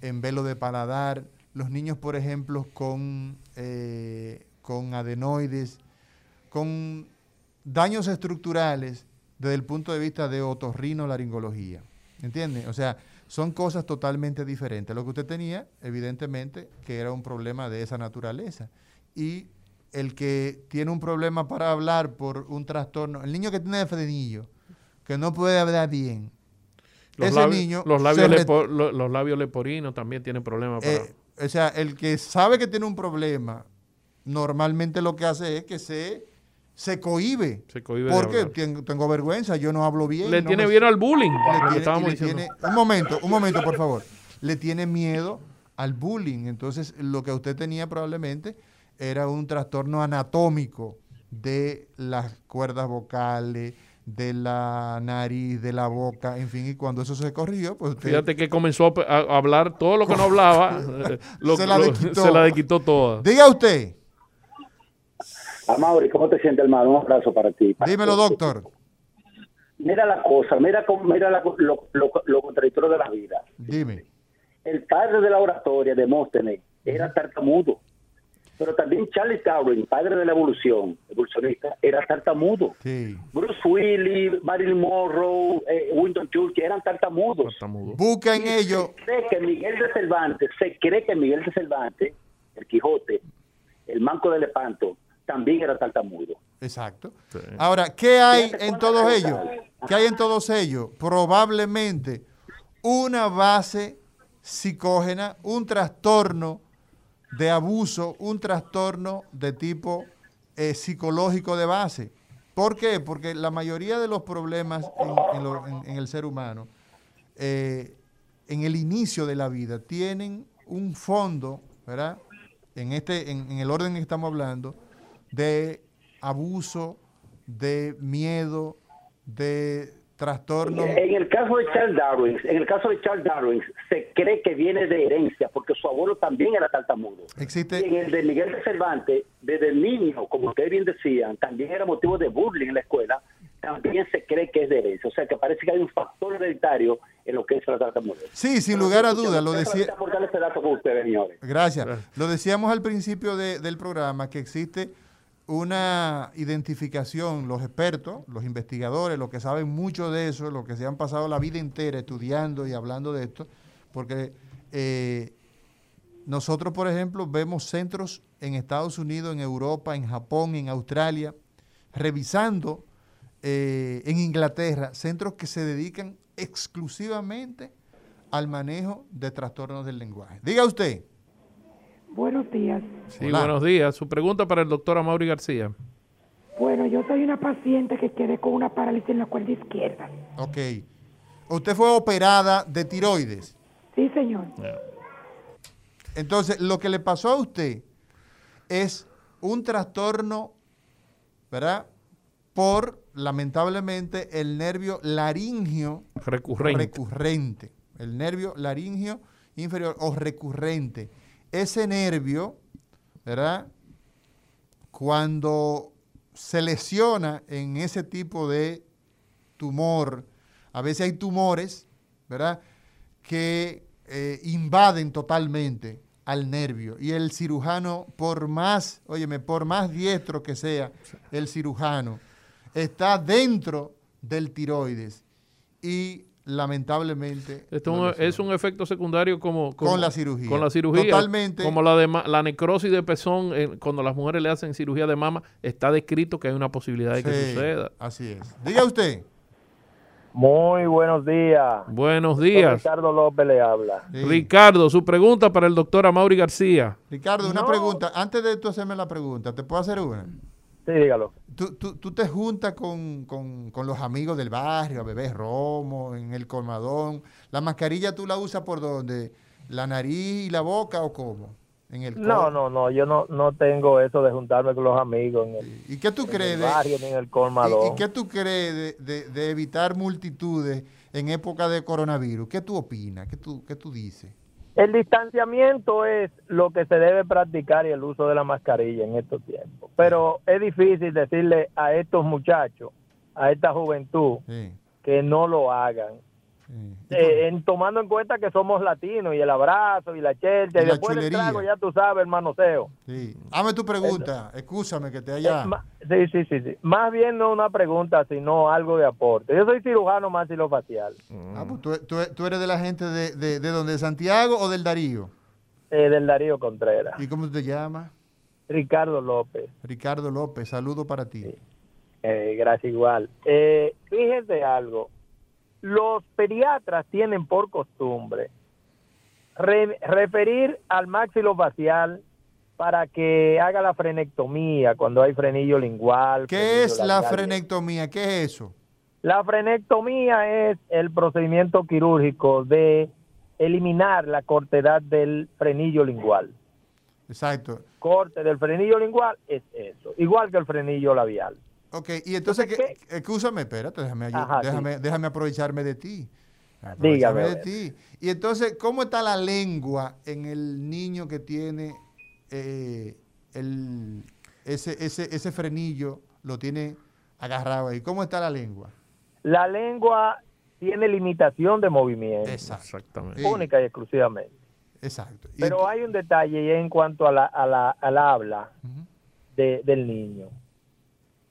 en velo de paladar, los niños, por ejemplo, con, eh, con adenoides, con daños estructurales desde el punto de vista de otorrinolaringología. ¿Entiende? O sea, son cosas totalmente diferentes. Lo que usted tenía, evidentemente, que era un problema de esa naturaleza. Y el que tiene un problema para hablar por un trastorno, el niño que tiene frenillo, que no puede hablar bien, Los ese labios, niño los se labios, re- lepo- lo- los labios leporinos también tienen problemas para... eh, o sea, el que sabe que tiene un problema, normalmente lo que hace es que se, se cohibe. Se cohíbe de Porque tengo, tengo vergüenza, yo no hablo bien. Le no tiene miedo al bullying, le tiene- le tiene- un momento, un momento, por favor. Le tiene miedo al bullying. Entonces, lo que usted tenía probablemente era un trastorno anatómico de las cuerdas vocales, de la nariz, de la boca, en fin, y cuando eso se corrigió, pues usted... Fíjate que comenzó a, hablar todo lo que no hablaba, lo- Se la lo- desquitó. se la desquitó toda. Diga usted, Amaury, ¿cómo te sientes, hermano? Un abrazo para ti. Para dímelo, ti. doctor. Mira la cosa, mira, cómo- mira la- lo, lo, lo contradictorio de la vida. Dime. El padre de la oratoria, Demóstenes, era tartamudo. Pero también Charles Darwin, padre de la evolución, evolucionista, era tartamudo. Sí. Bruce Willis, Marilyn Monroe, eh, Winston Churchill eran tartamudos. Busca en ello. Se cree que Miguel de Cervantes, se cree que Miguel de Cervantes, el Quijote, el Manco de Lepanto, también era tartamudo. Exacto. Ahora, ¿qué hay en todos ellos? ¿Qué hay en todos ellos? Probablemente una base psicógena, un trastorno de abuso, un trastorno de tipo eh, psicológico de base. ¿Por qué? Porque la mayoría de los problemas en, en en- en el ser humano, eh, en el inicio de la vida, tienen un fondo, ¿verdad? En, este, en, en el orden que estamos hablando, de abuso, de miedo, de trastornos. En el caso de Charles Darwin, en el caso de Charles Darwin, se cree que viene de herencia, porque su abuelo también era tartamudo. Existe. Y en el de Miguel de Cervantes, desde el niño, como ustedes bien decían, también era motivo de bullying en la escuela, también se cree que es de herencia. O sea que parece que hay un factor hereditario en lo que es la tartamudez. Sí, sin lugar a dudas, lo decía. aportar ese dato con ustedes, señores. Gracias. Lo decíamos al principio de- del programa que existe una identificación, los expertos, los investigadores, los que saben mucho de eso, los que se han pasado la vida entera estudiando y hablando de esto, porque eh, nosotros, por ejemplo, vemos centros en Estados Unidos, en Europa, en Japón, en Australia, revisando eh, en Inglaterra, centros que se dedican exclusivamente al manejo de trastornos del lenguaje. Diga usted. Buenos días. Sí, Hola. buenos días. Su pregunta para el doctor Amaury García. Bueno, yo soy una paciente que quedé con una parálisis en la cuerda izquierda. Ok. Usted fue operada de tiroides. Sí, señor. Entonces, lo que le pasó a usted es un trastorno, ¿verdad? Por, lamentablemente, el nervio laringio Recurrente. recurrente. El nervio laringio inferior o recurrente. Ese nervio, ¿verdad? Cuando se lesiona en ese tipo de tumor, a veces hay tumores, ¿verdad? Que eh, invaden totalmente al nervio. Y el cirujano, por más, óyeme, por más diestro que sea el cirujano, está dentro del tiroides. Y lamentablemente... Esto es un- efecto secundario como, como- Con la cirugía. Con la cirugía. Totalmente. Como la de ma- la necrosis de pezón, eh, cuando las mujeres le hacen cirugía de mama, está descrito que hay una posibilidad de que suceda. Así es. Diga usted. Muy buenos días. Buenos Soy días. Ricardo López le habla. Ricardo, su pregunta para el doctor Amaury García. Ricardo, una No. pregunta. Antes de tú hacerme la pregunta, ¿te puedo hacer una? Sí, dígalo. ¿Tú, tú, tú te juntas con, con- con los amigos del barrio a beber romo, en el colmadón? ¿La mascarilla tú la usas por dónde? ¿La nariz y la boca o cómo? En el No, no, no, yo no, no tengo eso de juntarme con los amigos en el, ¿Y qué tú en crees el de- barrio ni en el ¿Y, colmadón. y qué tú crees de, de- de evitar multitudes en época de coronavirus? ¿Qué tú opinas? ¿Qué tú, qué tú dices? El distanciamiento es lo que se debe practicar y el uso de la mascarilla en estos tiempos. Pero es difícil decirle a estos muchachos, a esta juventud, Sí, que no lo hagan. Sí. Eh, en, tomando en cuenta que somos latinos y el abrazo y la chelcha Y y, después del trago ya tú sabes el manoseo. Sí. Hazme tu pregunta. Excúsame que te haya... Eh, ma- sí, sí, sí, sí. Más bien no una pregunta, sino algo de aporte. Yo soy cirujano maxilofacial, Ah, pues tú, tú- tú eres de la gente de, de, de donde, de Santiago o del Darío. eh, del Darío Contreras. ¿Y cómo te llamas? Ricardo López. Ricardo López, saludo para ti. Eh, gracias igual. Eh, fíjense algo. Los pediatras tienen por costumbre re- referir al maxilofacial para que haga la frenectomía cuando hay frenillo lingual. ¿Qué frenillo es la frenectomía? ¿Qué es eso? La frenectomía es el procedimiento quirúrgico de eliminar la cortedad del frenillo lingual. Exacto. Corte del frenillo lingual es eso, igual que el frenillo labial. Ok, y entonces, ¿qué, escúchame, espérate, déjame, Ajá, sí. déjame, déjame aprovecharme de ti. Dígame, Aprovecharme a de ti. Y entonces, ¿cómo está la lengua en el niño que tiene eh, el, ese, ese, ese frenillo, lo tiene agarrado ahí? ¿Cómo está la lengua? La lengua tiene limitación de movimiento. Exactamente. Única y exclusivamente. Exacto. Y Pero hay un detalle y es en cuanto a la, a la, al habla de- del niño.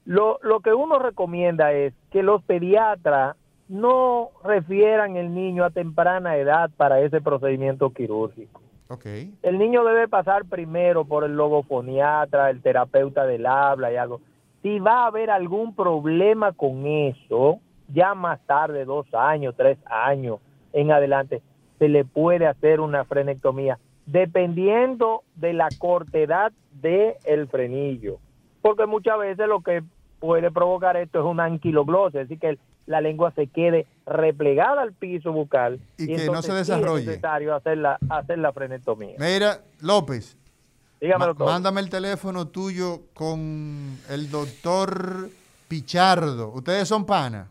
Lo, lo que uno recomienda es que los pediatras no refieran el niño a temprana edad para ese procedimiento quirúrgico. Ok. El niño debe pasar primero por el logofoniatra, el terapeuta del habla y algo. Si va a haber algún problema con eso, ya más tarde, dos años, tres años en adelante, se le puede hacer una frenectomía, dependiendo de la cortedad del frenillo. Porque muchas veces lo que puede provocar esto es una anquiloglosia, es decir, que la lengua se quede replegada al piso bucal Y que no se sí es desarrolle. necesario hacer la, hacer la frenectomía. Mira, López. Dígamelo todo. Mándame el teléfono tuyo con el doctor Pichardo. ¿Ustedes son pana?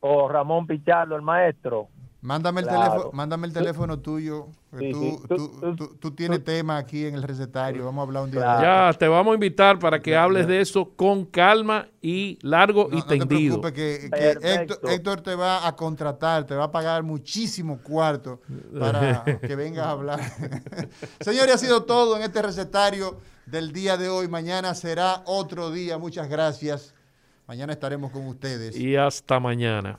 O Ramón Pichardo, el maestro. Mándame el, Claro. teléfono, mándame el teléfono tuyo. que Sí, tú, sí. tú- tú- tú tienes tema aquí en el recetario. Vamos a hablar un día. de eso. Ya, te vamos a invitar para que hables de eso con calma y largo y No te tendido. preocupes que, que Héctor, Héctor te va a contratar, te va a pagar muchísimo cuarto para que vengas a hablar. Señores, ha sido todo en este recetario del día de hoy. Mañana será otro día. Muchas gracias. Mañana estaremos con ustedes. Y hasta mañana.